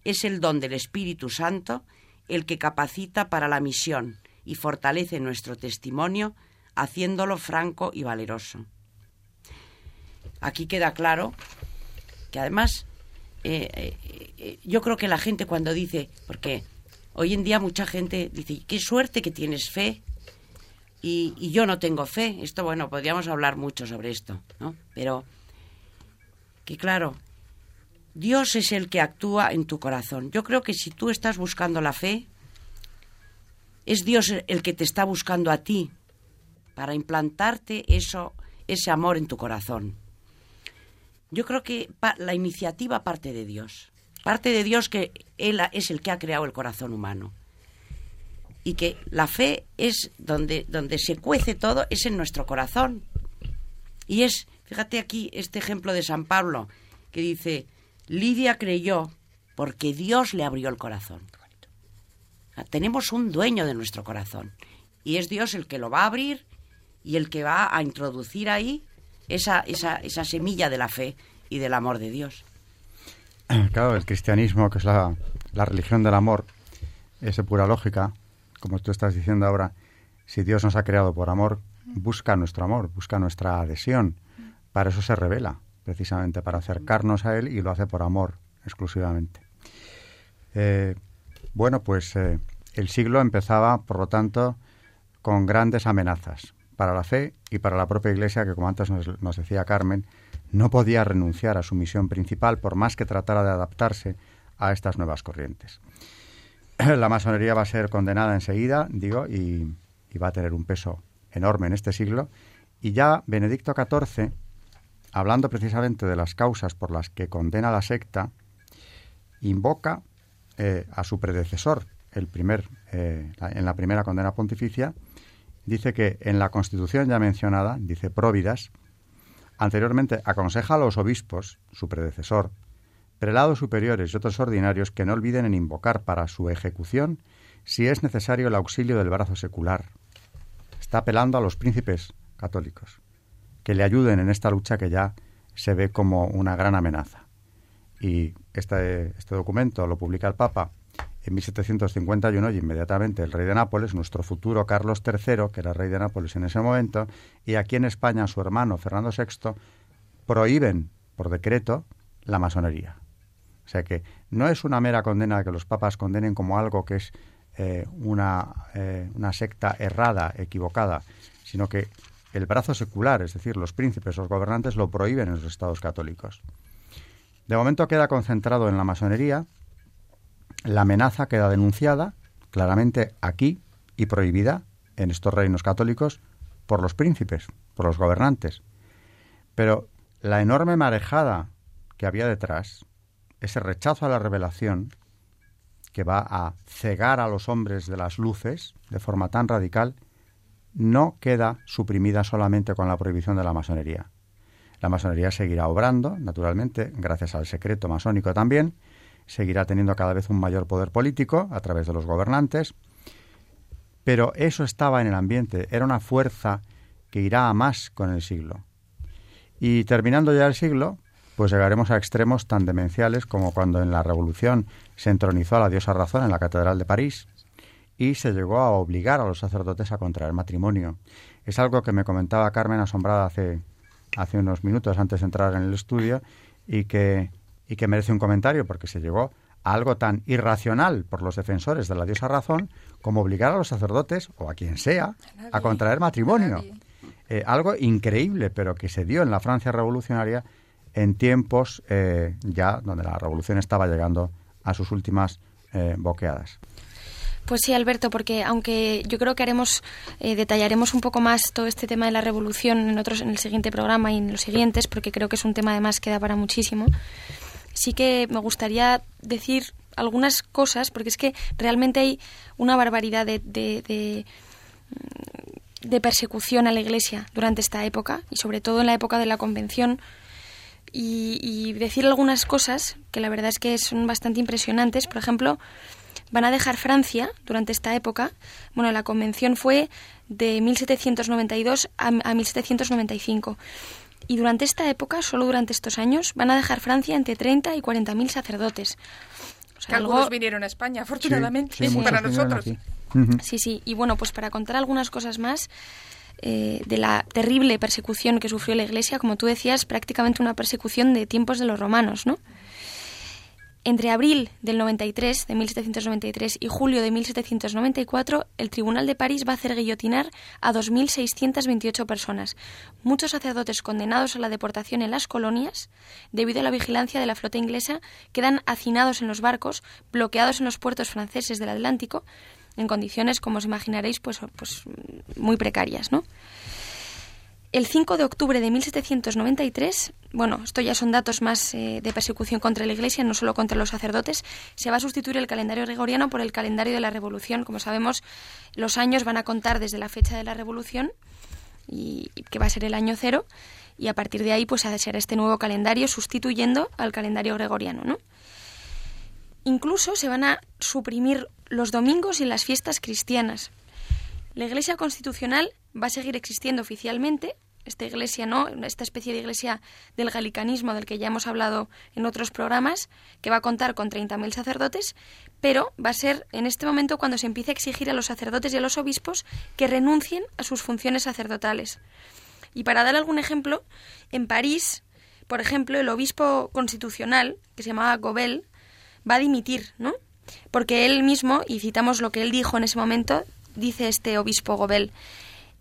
B: Es el don del Espíritu Santo el que capacita para la misión y fortalece nuestro testimonio haciéndolo franco y valeroso. Aquí queda claro que además eh, eh, yo creo que la gente cuando dice, porque hoy en día mucha gente dice, qué suerte que tienes fe y, y yo no tengo fe. Esto, bueno, podríamos hablar mucho sobre esto, ¿no? Pero que claro, Dios es el que actúa en tu corazón. Yo creo que si tú estás buscando la fe, es Dios el que te está buscando a ti para implantarte eso, ese amor en tu corazón. Yo creo que la iniciativa parte de Dios. Parte de Dios que Él es el que ha creado el corazón humano. Y que la fe es donde, donde se cuece todo, es en nuestro corazón. Y es, fíjate aquí este ejemplo de San Pablo, que dice, Lidia creyó porque Dios le abrió el corazón. Tenemos un dueño de nuestro corazón y es Dios el que lo va a abrir y el que va a introducir ahí esa, esa, esa semilla de la fe y del amor de Dios.
A: Claro, el cristianismo, que es la, la religión del amor, es de pura lógica, como tú estás diciendo ahora, si Dios nos ha creado por amor, busca nuestro amor, busca nuestra adhesión. Para eso se revela, precisamente, para acercarnos a Él y lo hace por amor exclusivamente. Eh, bueno, pues eh, el siglo empezaba, por lo tanto, con grandes amenazas para la fe y para la propia Iglesia, que como antes nos, decía Carmen, no podía renunciar a su misión principal por más que tratara de adaptarse a estas nuevas corrientes. *clears throat* La masonería va a ser condenada enseguida, digo, y, y va a tener un peso enorme en este siglo. Y ya Benedicto XIV, hablando precisamente de las causas por las que condena la secta, invoca eh, a su predecesor, el primer, eh, en la primera condena pontificia, dice que en la Constitución ya mencionada, dice Próvidas, anteriormente aconseja a los obispos, su predecesor, prelados superiores y otros ordinarios que no olviden en invocar para su ejecución si es necesario el auxilio del brazo secular. Está apelando a los príncipes católicos que le ayuden en esta lucha que ya se ve como una gran amenaza y este, este documento lo publica el Papa en 1751 y inmediatamente el rey de Nápoles, nuestro futuro Carlos III, que era rey de Nápoles en ese momento, y aquí en España su hermano Fernando VI, prohíben por decreto la masonería. O sea que no es una mera condena que los papas condenen como algo que es eh, una, eh, una secta errada, equivocada, sino que el brazo secular, es decir, los príncipes, los gobernantes, lo prohíben en los estados católicos. De momento queda concentrado en la masonería, la amenaza queda denunciada claramente aquí y prohibida en estos reinos católicos por los príncipes, por los gobernantes. Pero la enorme marejada que había detrás, ese rechazo a la revelación, que va a cegar a los hombres de las luces de forma tan radical, no queda suprimida solamente con la prohibición de la masonería. La masonería seguirá obrando, naturalmente, gracias al secreto masónico también, seguirá teniendo cada vez un mayor poder político a través de los gobernantes, pero eso estaba en el ambiente, era una fuerza que irá a más con el siglo. Y terminando ya el siglo, pues llegaremos a extremos tan demenciales como cuando en la Revolución se entronizó a la diosa razón en la Catedral de París y se llegó a obligar a los sacerdotes a contraer matrimonio. Es algo que me comentaba Carmen asombrada hace hace unos minutos antes de entrar en el estudio y que, y que merece un comentario porque se llegó a algo tan irracional por los defensores de la diosa razón como obligar a los sacerdotes o a quien sea a, contraer matrimonio. Eh, algo increíble, pero que se dio en la Francia revolucionaria en tiempos eh, ya donde la revolución estaba llegando a sus últimas eh, boqueadas.
C: Pues sí, Alberto, porque aunque yo creo que haremos, eh, detallaremos un poco más todo este tema de la revolución en otros, en el siguiente programa y en los siguientes, porque creo que es un tema además que da para muchísimo. Sí que me gustaría decir algunas cosas, porque es que realmente hay una barbaridad de, de, de, persecución a la Iglesia durante esta época, y sobre todo en la época de la Convención, y, y, decir algunas cosas que la verdad es que son bastante impresionantes. Por ejemplo, van a dejar Francia durante esta época. Bueno, la convención fue de 1792 a, 1795. Y durante esta época, solo durante estos años, van a dejar Francia entre 30 y 40 mil sacerdotes.
D: O sea, algunos vinieron a España, afortunadamente, sí, para nosotros.
C: Sí, sí. Y bueno, pues para contar algunas cosas más eh, de la terrible persecución que sufrió la Iglesia, como tú decías, prácticamente una persecución de tiempos de los romanos, ¿no? Entre abril del 93, de 1793, y julio de 1794, el Tribunal de París va a hacer guillotinar a 2.628 personas, muchos sacerdotes condenados a la deportación en las colonias, debido a la vigilancia de la flota inglesa, quedan hacinados en los barcos, bloqueados en los puertos franceses del Atlántico, en condiciones, como os imaginaréis, pues, pues muy precarias, ¿no? El 5 de octubre de 1793, bueno, esto ya son datos más eh, de persecución contra la Iglesia, no solo contra los sacerdotes, se va a sustituir el calendario gregoriano por el calendario de la Revolución. Como sabemos, los años van a contar desde la fecha de la Revolución, y, que va a ser el año cero, y a partir de ahí pues a ser este nuevo calendario sustituyendo al calendario gregoriano, ¿no? Incluso se van a suprimir los domingos y las fiestas cristianas. La Iglesia Constitucional va a seguir existiendo oficialmente, esta iglesia, ¿no? Esta especie de iglesia del galicanismo del que ya hemos hablado en otros programas, que va a contar con 30.000 sacerdotes, pero va a ser en este momento cuando se empiece a exigir a los sacerdotes y a los obispos que renuncien a sus funciones sacerdotales. Y para dar algún ejemplo, en París, por ejemplo, el obispo constitucional, que se llamaba Gobel, va a dimitir, ¿no? Porque él mismo, y citamos lo que él dijo en ese momento, dice este obispo Gobel,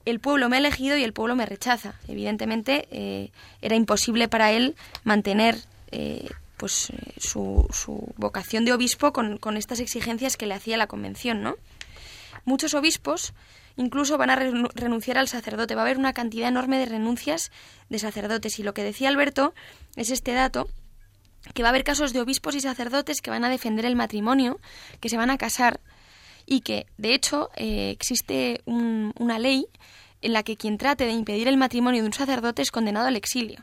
C: el pueblo me ha elegido y el pueblo me rechaza. Evidentemente eh, era imposible para él mantener eh, pues eh, su, vocación de obispo con, con, estas exigencias que le hacía la convención, ¿no? Muchos obispos incluso van a renunciar al sacerdote. Va a haber una cantidad enorme de renuncias de sacerdotes. Y lo que decía Alberto es este dato que va a haber casos de obispos y sacerdotes que van a defender el matrimonio, que se van a casar y que, de hecho, existe una ley en la que quien trate de impedir el matrimonio de un sacerdote es condenado al exilio.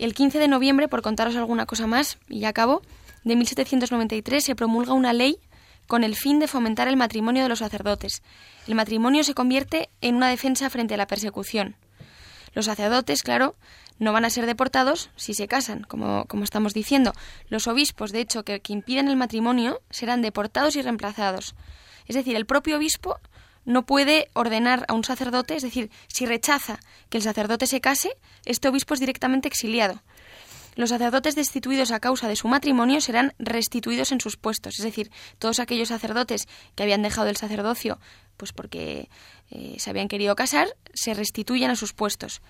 C: El 15 de noviembre, por contaros alguna cosa más, y ya acabo, de 1793 se promulga una ley con el fin de fomentar el matrimonio de los sacerdotes. El matrimonio se convierte en una defensa frente a la persecución. Los sacerdotes, claro, no van a ser deportados si se casan, como, como estamos diciendo. Los obispos, de hecho, que, que impiden el matrimonio, serán deportados y reemplazados. Es decir, el propio obispo no puede ordenar a un sacerdote, es decir, si rechaza que el sacerdote se case, este obispo es directamente exiliado. Los sacerdotes destituidos a causa de su matrimonio serán restituidos en sus puestos, es decir, todos aquellos sacerdotes que habían dejado el sacerdocio pues porque eh, se habían querido casar, se restituyen a sus puestos.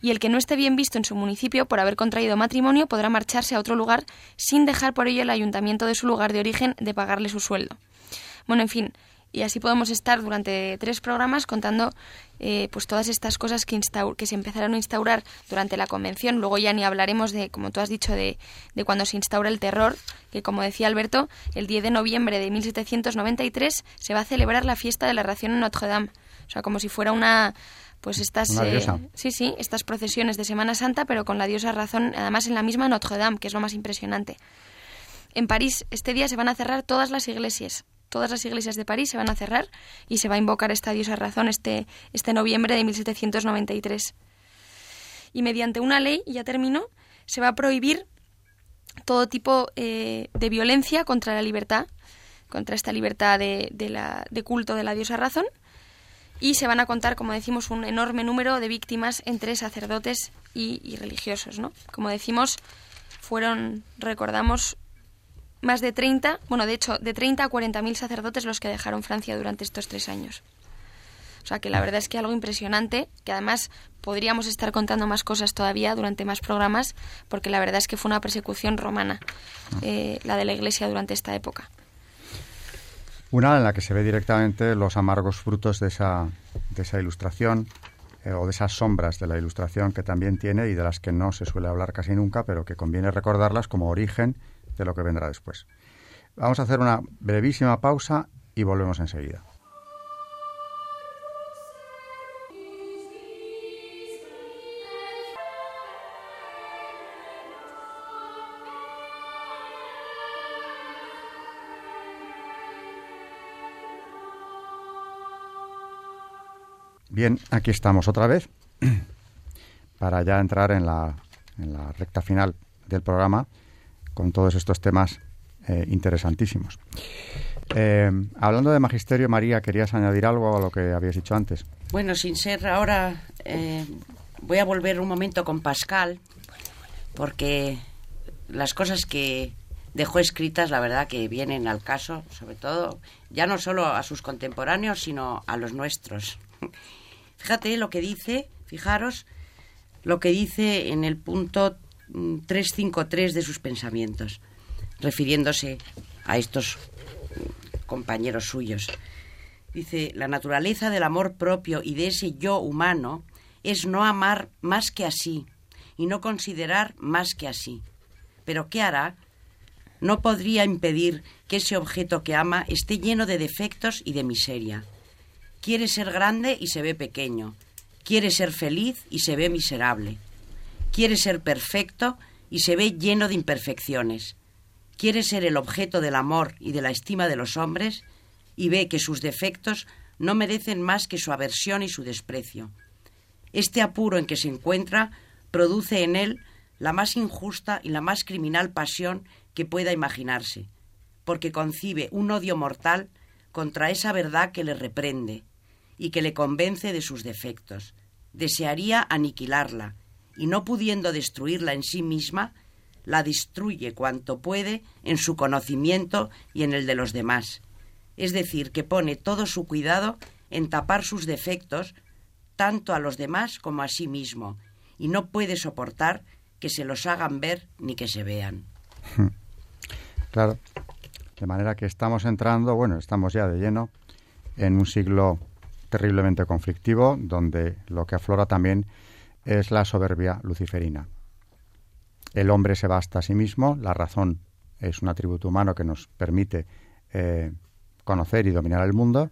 C: Y el que no esté bien visto en su municipio por haber contraído matrimonio podrá marcharse a otro lugar sin dejar por ello el ayuntamiento de su lugar de origen de pagarle su sueldo. Bueno, en fin, y así podemos estar durante tres programas contando eh, pues todas estas cosas que, que se empezaron a instaurar durante la convención. Luego ya ni hablaremos de, como tú has dicho, de, de cuando se instaura el terror, que como decía Alberto, el 10 de noviembre de 1793 se va a celebrar la fiesta de la ración en Notre Dame. O sea, como si fuera una pues estas
A: eh,
C: sí sí estas procesiones de Semana Santa pero con la diosa razón además en la misma Notre Dame que es lo más impresionante. En París este día se van a cerrar todas las iglesias todas las iglesias de París se van a cerrar y se va a invocar esta diosa razón este, este noviembre de 1793. Y mediante una ley, ya termino, se va a prohibir todo tipo eh, de violencia contra la libertad, contra esta libertad de, la, de culto de la diosa razón, y se van a contar, como decimos, un enorme número de víctimas entre sacerdotes y, religiosos, ¿no? Como decimos, fueron, recordamos, más de 30, bueno, de hecho, de 30 a 40 mil sacerdotes los que dejaron Francia durante estos tres años. O sea que la verdad es que algo impresionante, que además podríamos estar contando más cosas todavía durante más programas, porque la verdad es que fue una persecución romana, eh, la de la Iglesia durante esta época.
A: Una en la que se ve directamente los amargos frutos de esa, de esa ilustración eh, o de esas sombras de la ilustración que también tiene y de las que no se suele hablar casi nunca, pero que conviene recordarlas como origen de lo que vendrá después. Vamos a hacer una brevísima pausa y volvemos enseguida. Bien, aquí estamos otra vez *clears throat* para ya entrar en la, en la recta final del programa con todos estos temas eh, interesantísimos. Eh, hablando de magisterio, María, ¿querías añadir algo a lo que habías dicho antes?
B: Bueno, sin ser ahora, eh, voy a volver un momento con Pascal, porque las cosas que dejó escritas, la verdad, que vienen al caso, sobre todo, ya no solo a sus contemporáneos, sino a los nuestros. Fíjate lo que dice, fijaros, lo que dice en el punto 353 mm, de sus pensamientos, refiriéndose a estos compañeros suyos. Dice, la naturaleza del amor propio y de ese yo humano es no amar más que así y no considerar más que así. Pero ¿qué hará? No podría impedir que ese objeto que ama esté lleno de defectos y de miseria. Quiere ser grande y se ve pequeño. Quiere ser feliz y se ve miserable. Quiere ser perfecto y se ve lleno de imperfecciones. Quiere ser el objeto del amor y de la estima de los hombres y ve que sus defectos no merecen más que su aversión y su desprecio. Este apuro en que se encuentra produce en él la más injusta y la más criminal pasión que pueda imaginarse, porque concibe un odio mortal contra esa verdad que le reprende y que le convence de sus defectos. Desearía aniquilarla, y no pudiendo destruirla en sí misma, la destruye cuanto puede en su conocimiento y en el de los demás. Es decir, que pone todo su cuidado en tapar sus defectos tanto a los demás como a sí mismo, y no puede soportar que se los hagan ver ni que se vean.
A: Claro. De manera que estamos entrando, bueno, estamos ya de lleno en un siglo terriblemente conflictivo, donde lo que aflora también es la soberbia luciferina. El hombre se basta a sí mismo, la razón es un atributo humano que nos permite eh, conocer y dominar el mundo,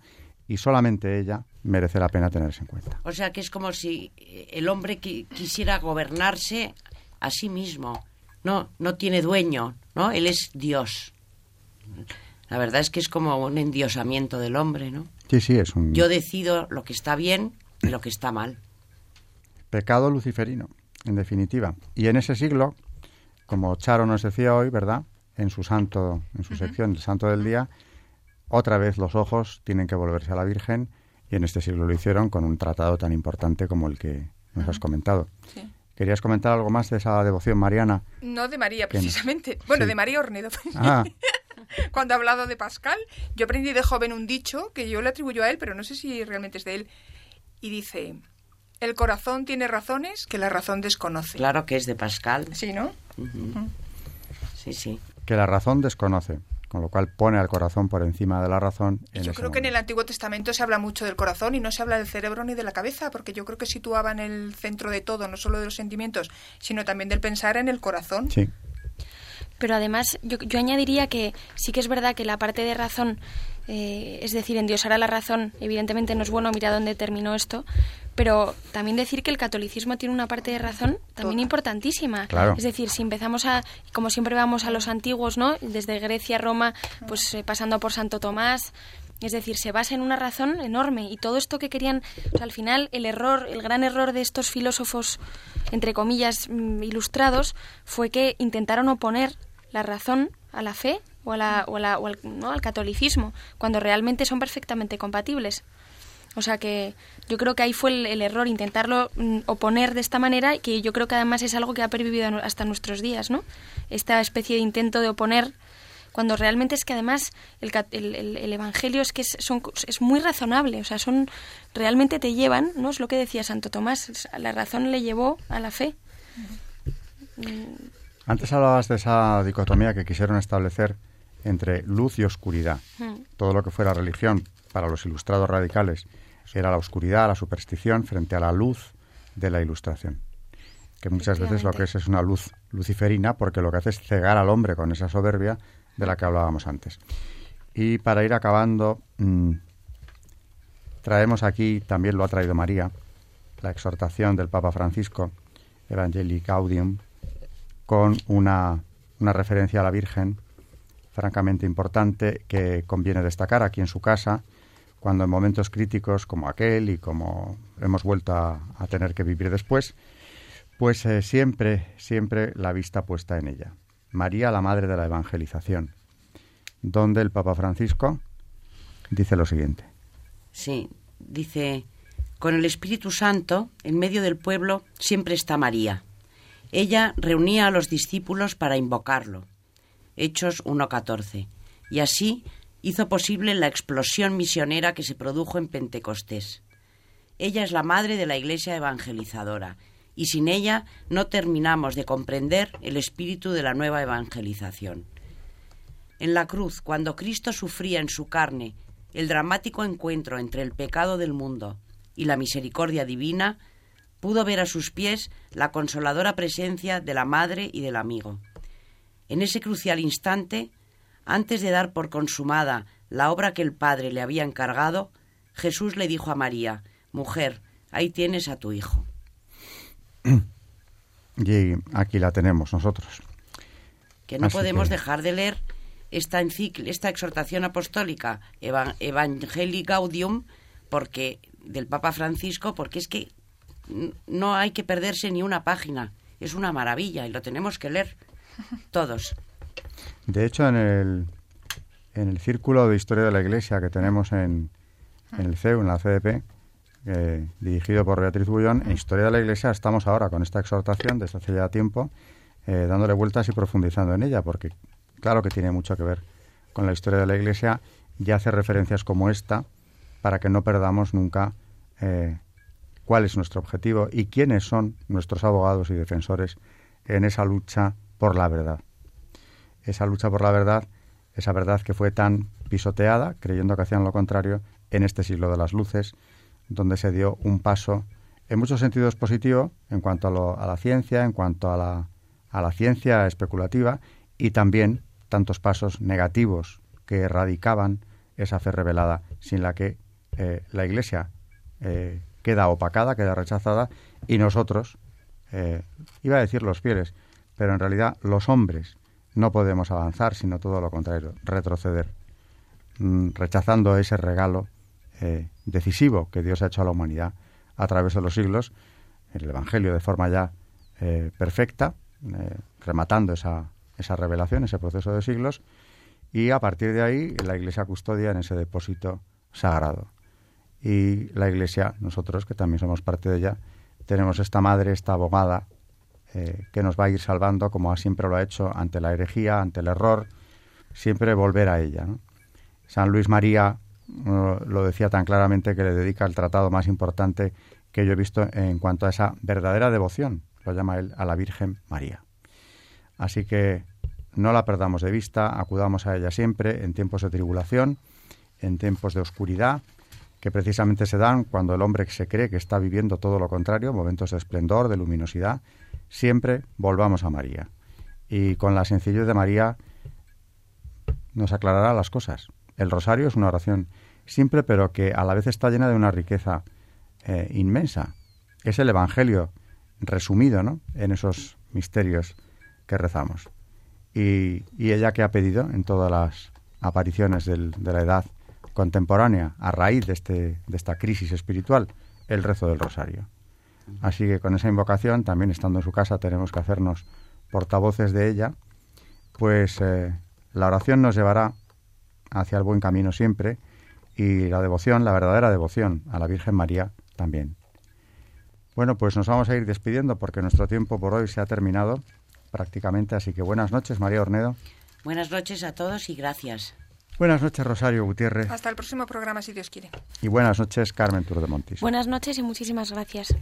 A: y solamente ella merece la pena tenerse en cuenta.
B: O sea que es como si el hombre quisiera gobernarse a sí mismo. No, no tiene dueño, ¿no? Él es Dios. La verdad es que es como un endiosamiento del hombre, ¿no?
A: Sí, sí, es un...
B: Yo decido lo que está bien y lo que está mal.
A: Pecado luciferino, en definitiva. Y en ese siglo, como Charo nos decía hoy, ¿verdad? En su santo, en su sección, el santo del día, otra vez los ojos tienen que volverse a la Virgen y en este siglo lo hicieron con un tratado tan importante como el que nos has comentado. Sí. ¿Querías comentar algo más de esa devoción mariana?
D: No de María, precisamente. Bueno, de María Ornedo. Ah. *laughs* *laughs* Cuando ha hablado de Pascal, yo aprendí de joven un dicho que yo le atribuyo a él, pero no sé si realmente es de él. Y dice, el corazón tiene razones que la razón desconoce.
B: Claro que es de Pascal.
D: Sí, ¿no?
B: Sí, sí.
A: Que la razón desconoce con lo cual pone al corazón por encima de la razón.
D: yo creo que en el Antiguo Testamento se habla mucho del corazón y no se habla del cerebro ni de la cabeza, porque yo creo que situaba en el centro de todo, no solo de los sentimientos, sino también del pensar en el corazón.
A: Sí.
C: Pero además, yo, yo añadiría que sí que es verdad que la parte de razón, eh, es decir, endiosar a la razón, evidentemente no es bueno, mira dónde terminó esto, pero también decir que el catolicismo tiene una parte de razón también importantísima. Es decir, si empezamos a, como siempre vamos a los antiguos, ¿no? Desde Grecia, Roma, pues eh, pasando por Santo Tomás, es decir, se basa en una razón enorme y todo esto que querían, al final el error, el gran error de estos filósofos, entre comillas, mm, ilustrados, fue que intentaron oponer la razón a la fe o, a la, o, al, ¿no? al catolicismo, cuando realmente son perfectamente compatibles. O sea que yo creo que ahí fue el, error, intentarlo mm, oponer de esta manera, y que yo creo que además es algo que ha pervivido hasta nuestros días, ¿no? Esta especie de intento de oponer, cuando realmente es que además el, el, Evangelio es que es, son, es muy razonable, o sea, son realmente te llevan, ¿no? Es lo que decía Santo Tomás, la razón le llevó a la fe.
A: Antes hablabas de esa dicotomía que quisieron establecer entre luz y oscuridad. Todo lo que fuera religión para los ilustrados radicales era la oscuridad, la superstición frente a la luz de la ilustración. Que muchas veces lo que es es una luz luciferina porque lo que hace es cegar al hombre con esa soberbia de la que hablábamos antes. Y para ir acabando, mm, traemos aquí, también lo ha traído María, la exhortación del Papa Francisco, Evangelii Gaudium, con una, una referencia a la Virgen francamente importante que conviene destacar aquí en su casa, cuando en momentos críticos como aquel y como hemos vuelto a, tener que vivir después, pues eh, siempre, siempre la vista puesta en ella. María, la madre de la evangelización, donde el Papa Francisco dice lo siguiente.
B: Sí, dice, con el Espíritu Santo, en medio del pueblo, siempre está María. Ella reunía a los discípulos para invocarlo. Hechos 1.14. Y así hizo posible la explosión misionera que se produjo en Pentecostés. Ella es la madre de la Iglesia evangelizadora, y sin ella no terminamos de comprender el espíritu de la nueva evangelización. En la cruz, cuando Cristo sufría en su carne el dramático encuentro entre el pecado del mundo y la misericordia divina, pudo ver a sus pies la consoladora presencia de la madre y del amigo. En ese crucial instante, antes de dar por consumada la obra que el Padre le había encargado, Jesús le dijo a María, Mujer, ahí tienes a tu hijo. *clears throat*
A: Y aquí la tenemos nosotros.
B: Que no podemos dejar de leer esta, esta exhortación apostólica Evangelii Gaudium porque, del Papa Francisco, porque es que no hay que perderse ni una página. Es una maravilla y lo tenemos que leer todos. *laughs*
A: De hecho, en el, en el círculo de historia de la Iglesia que tenemos en, en el CEU, en la CDP, eh, dirigido por Beatriz Bullón, en Historia de la Iglesia estamos ahora con esta exhortación desde hace ya tiempo, eh, dándole vueltas y profundizando en ella, porque claro que tiene mucho que ver con la historia de la Iglesia y hace referencias como esta para que no perdamos nunca eh, cuál es nuestro objetivo y quiénes son nuestros abogados y defensores en esa lucha por la verdad. Esa lucha por la verdad, esa verdad que fue tan pisoteada, creyendo que hacían lo contrario, en este siglo de las luces, donde se dio un paso en muchos sentidos positivo en cuanto a, a la ciencia, en cuanto a la, a la ciencia especulativa y también tantos pasos negativos que erradicaban esa fe revelada sin la que eh, la Iglesia eh, queda opacada, queda rechazada y nosotros, eh, iba a decir los fieles, pero en realidad los hombres no podemos avanzar, sino todo lo contrario, retroceder, mm, rechazando ese regalo decisivo que Dios ha hecho a la humanidad a través de los siglos, el Evangelio de forma ya perfecta, rematando esa esa revelación, ese proceso de siglos, y a partir de ahí la Iglesia custodia en ese depósito sagrado. Y la Iglesia, nosotros que también somos parte de ella, tenemos esta madre, esta abogada, eh, que nos va a ir salvando, como siempre lo ha hecho, ante la herejía, ante el error, siempre volver a ella. San Luis María lo decía tan claramente que le dedica el tratado más importante que yo he visto en cuanto a esa verdadera devoción, lo llama él, a la Virgen María. Así que no la perdamos de vista, acudamos a ella siempre en tiempos de tribulación, en tiempos de oscuridad, que precisamente se dan cuando el hombre se cree que está viviendo todo lo contrario, momentos de esplendor, de luminosidad, siempre volvamos a María. Y con la sencillez de María nos aclarará las cosas. El rosario es una oración simple, pero que a la vez está llena de una riqueza eh, inmensa. Es el Evangelio resumido ¿no? en esos misterios que rezamos. Y, ella que ha pedido en todas las apariciones de la edad contemporánea, a raíz de, este, de esta crisis espiritual, el rezo del rosario. Así que con esa invocación, también estando en su casa, tenemos que hacernos portavoces de ella, pues eh, la oración nos llevará hacia el buen camino siempre y la devoción, la verdadera devoción a la Virgen María también. Bueno, pues nos vamos a ir despidiendo porque nuestro tiempo por hoy se ha terminado prácticamente. Así que buenas noches, María Ornedo.
B: Buenas noches a todos y gracias.
A: Buenas noches, Rosario Gutiérrez.
D: Hasta el próximo programa, si Dios quiere.
A: Y buenas noches, Carmen Montis.
C: Buenas noches y muchísimas gracias.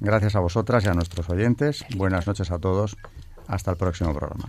A: Gracias a vosotras y a nuestros oyentes. Buenas noches a todos. Hasta el próximo programa.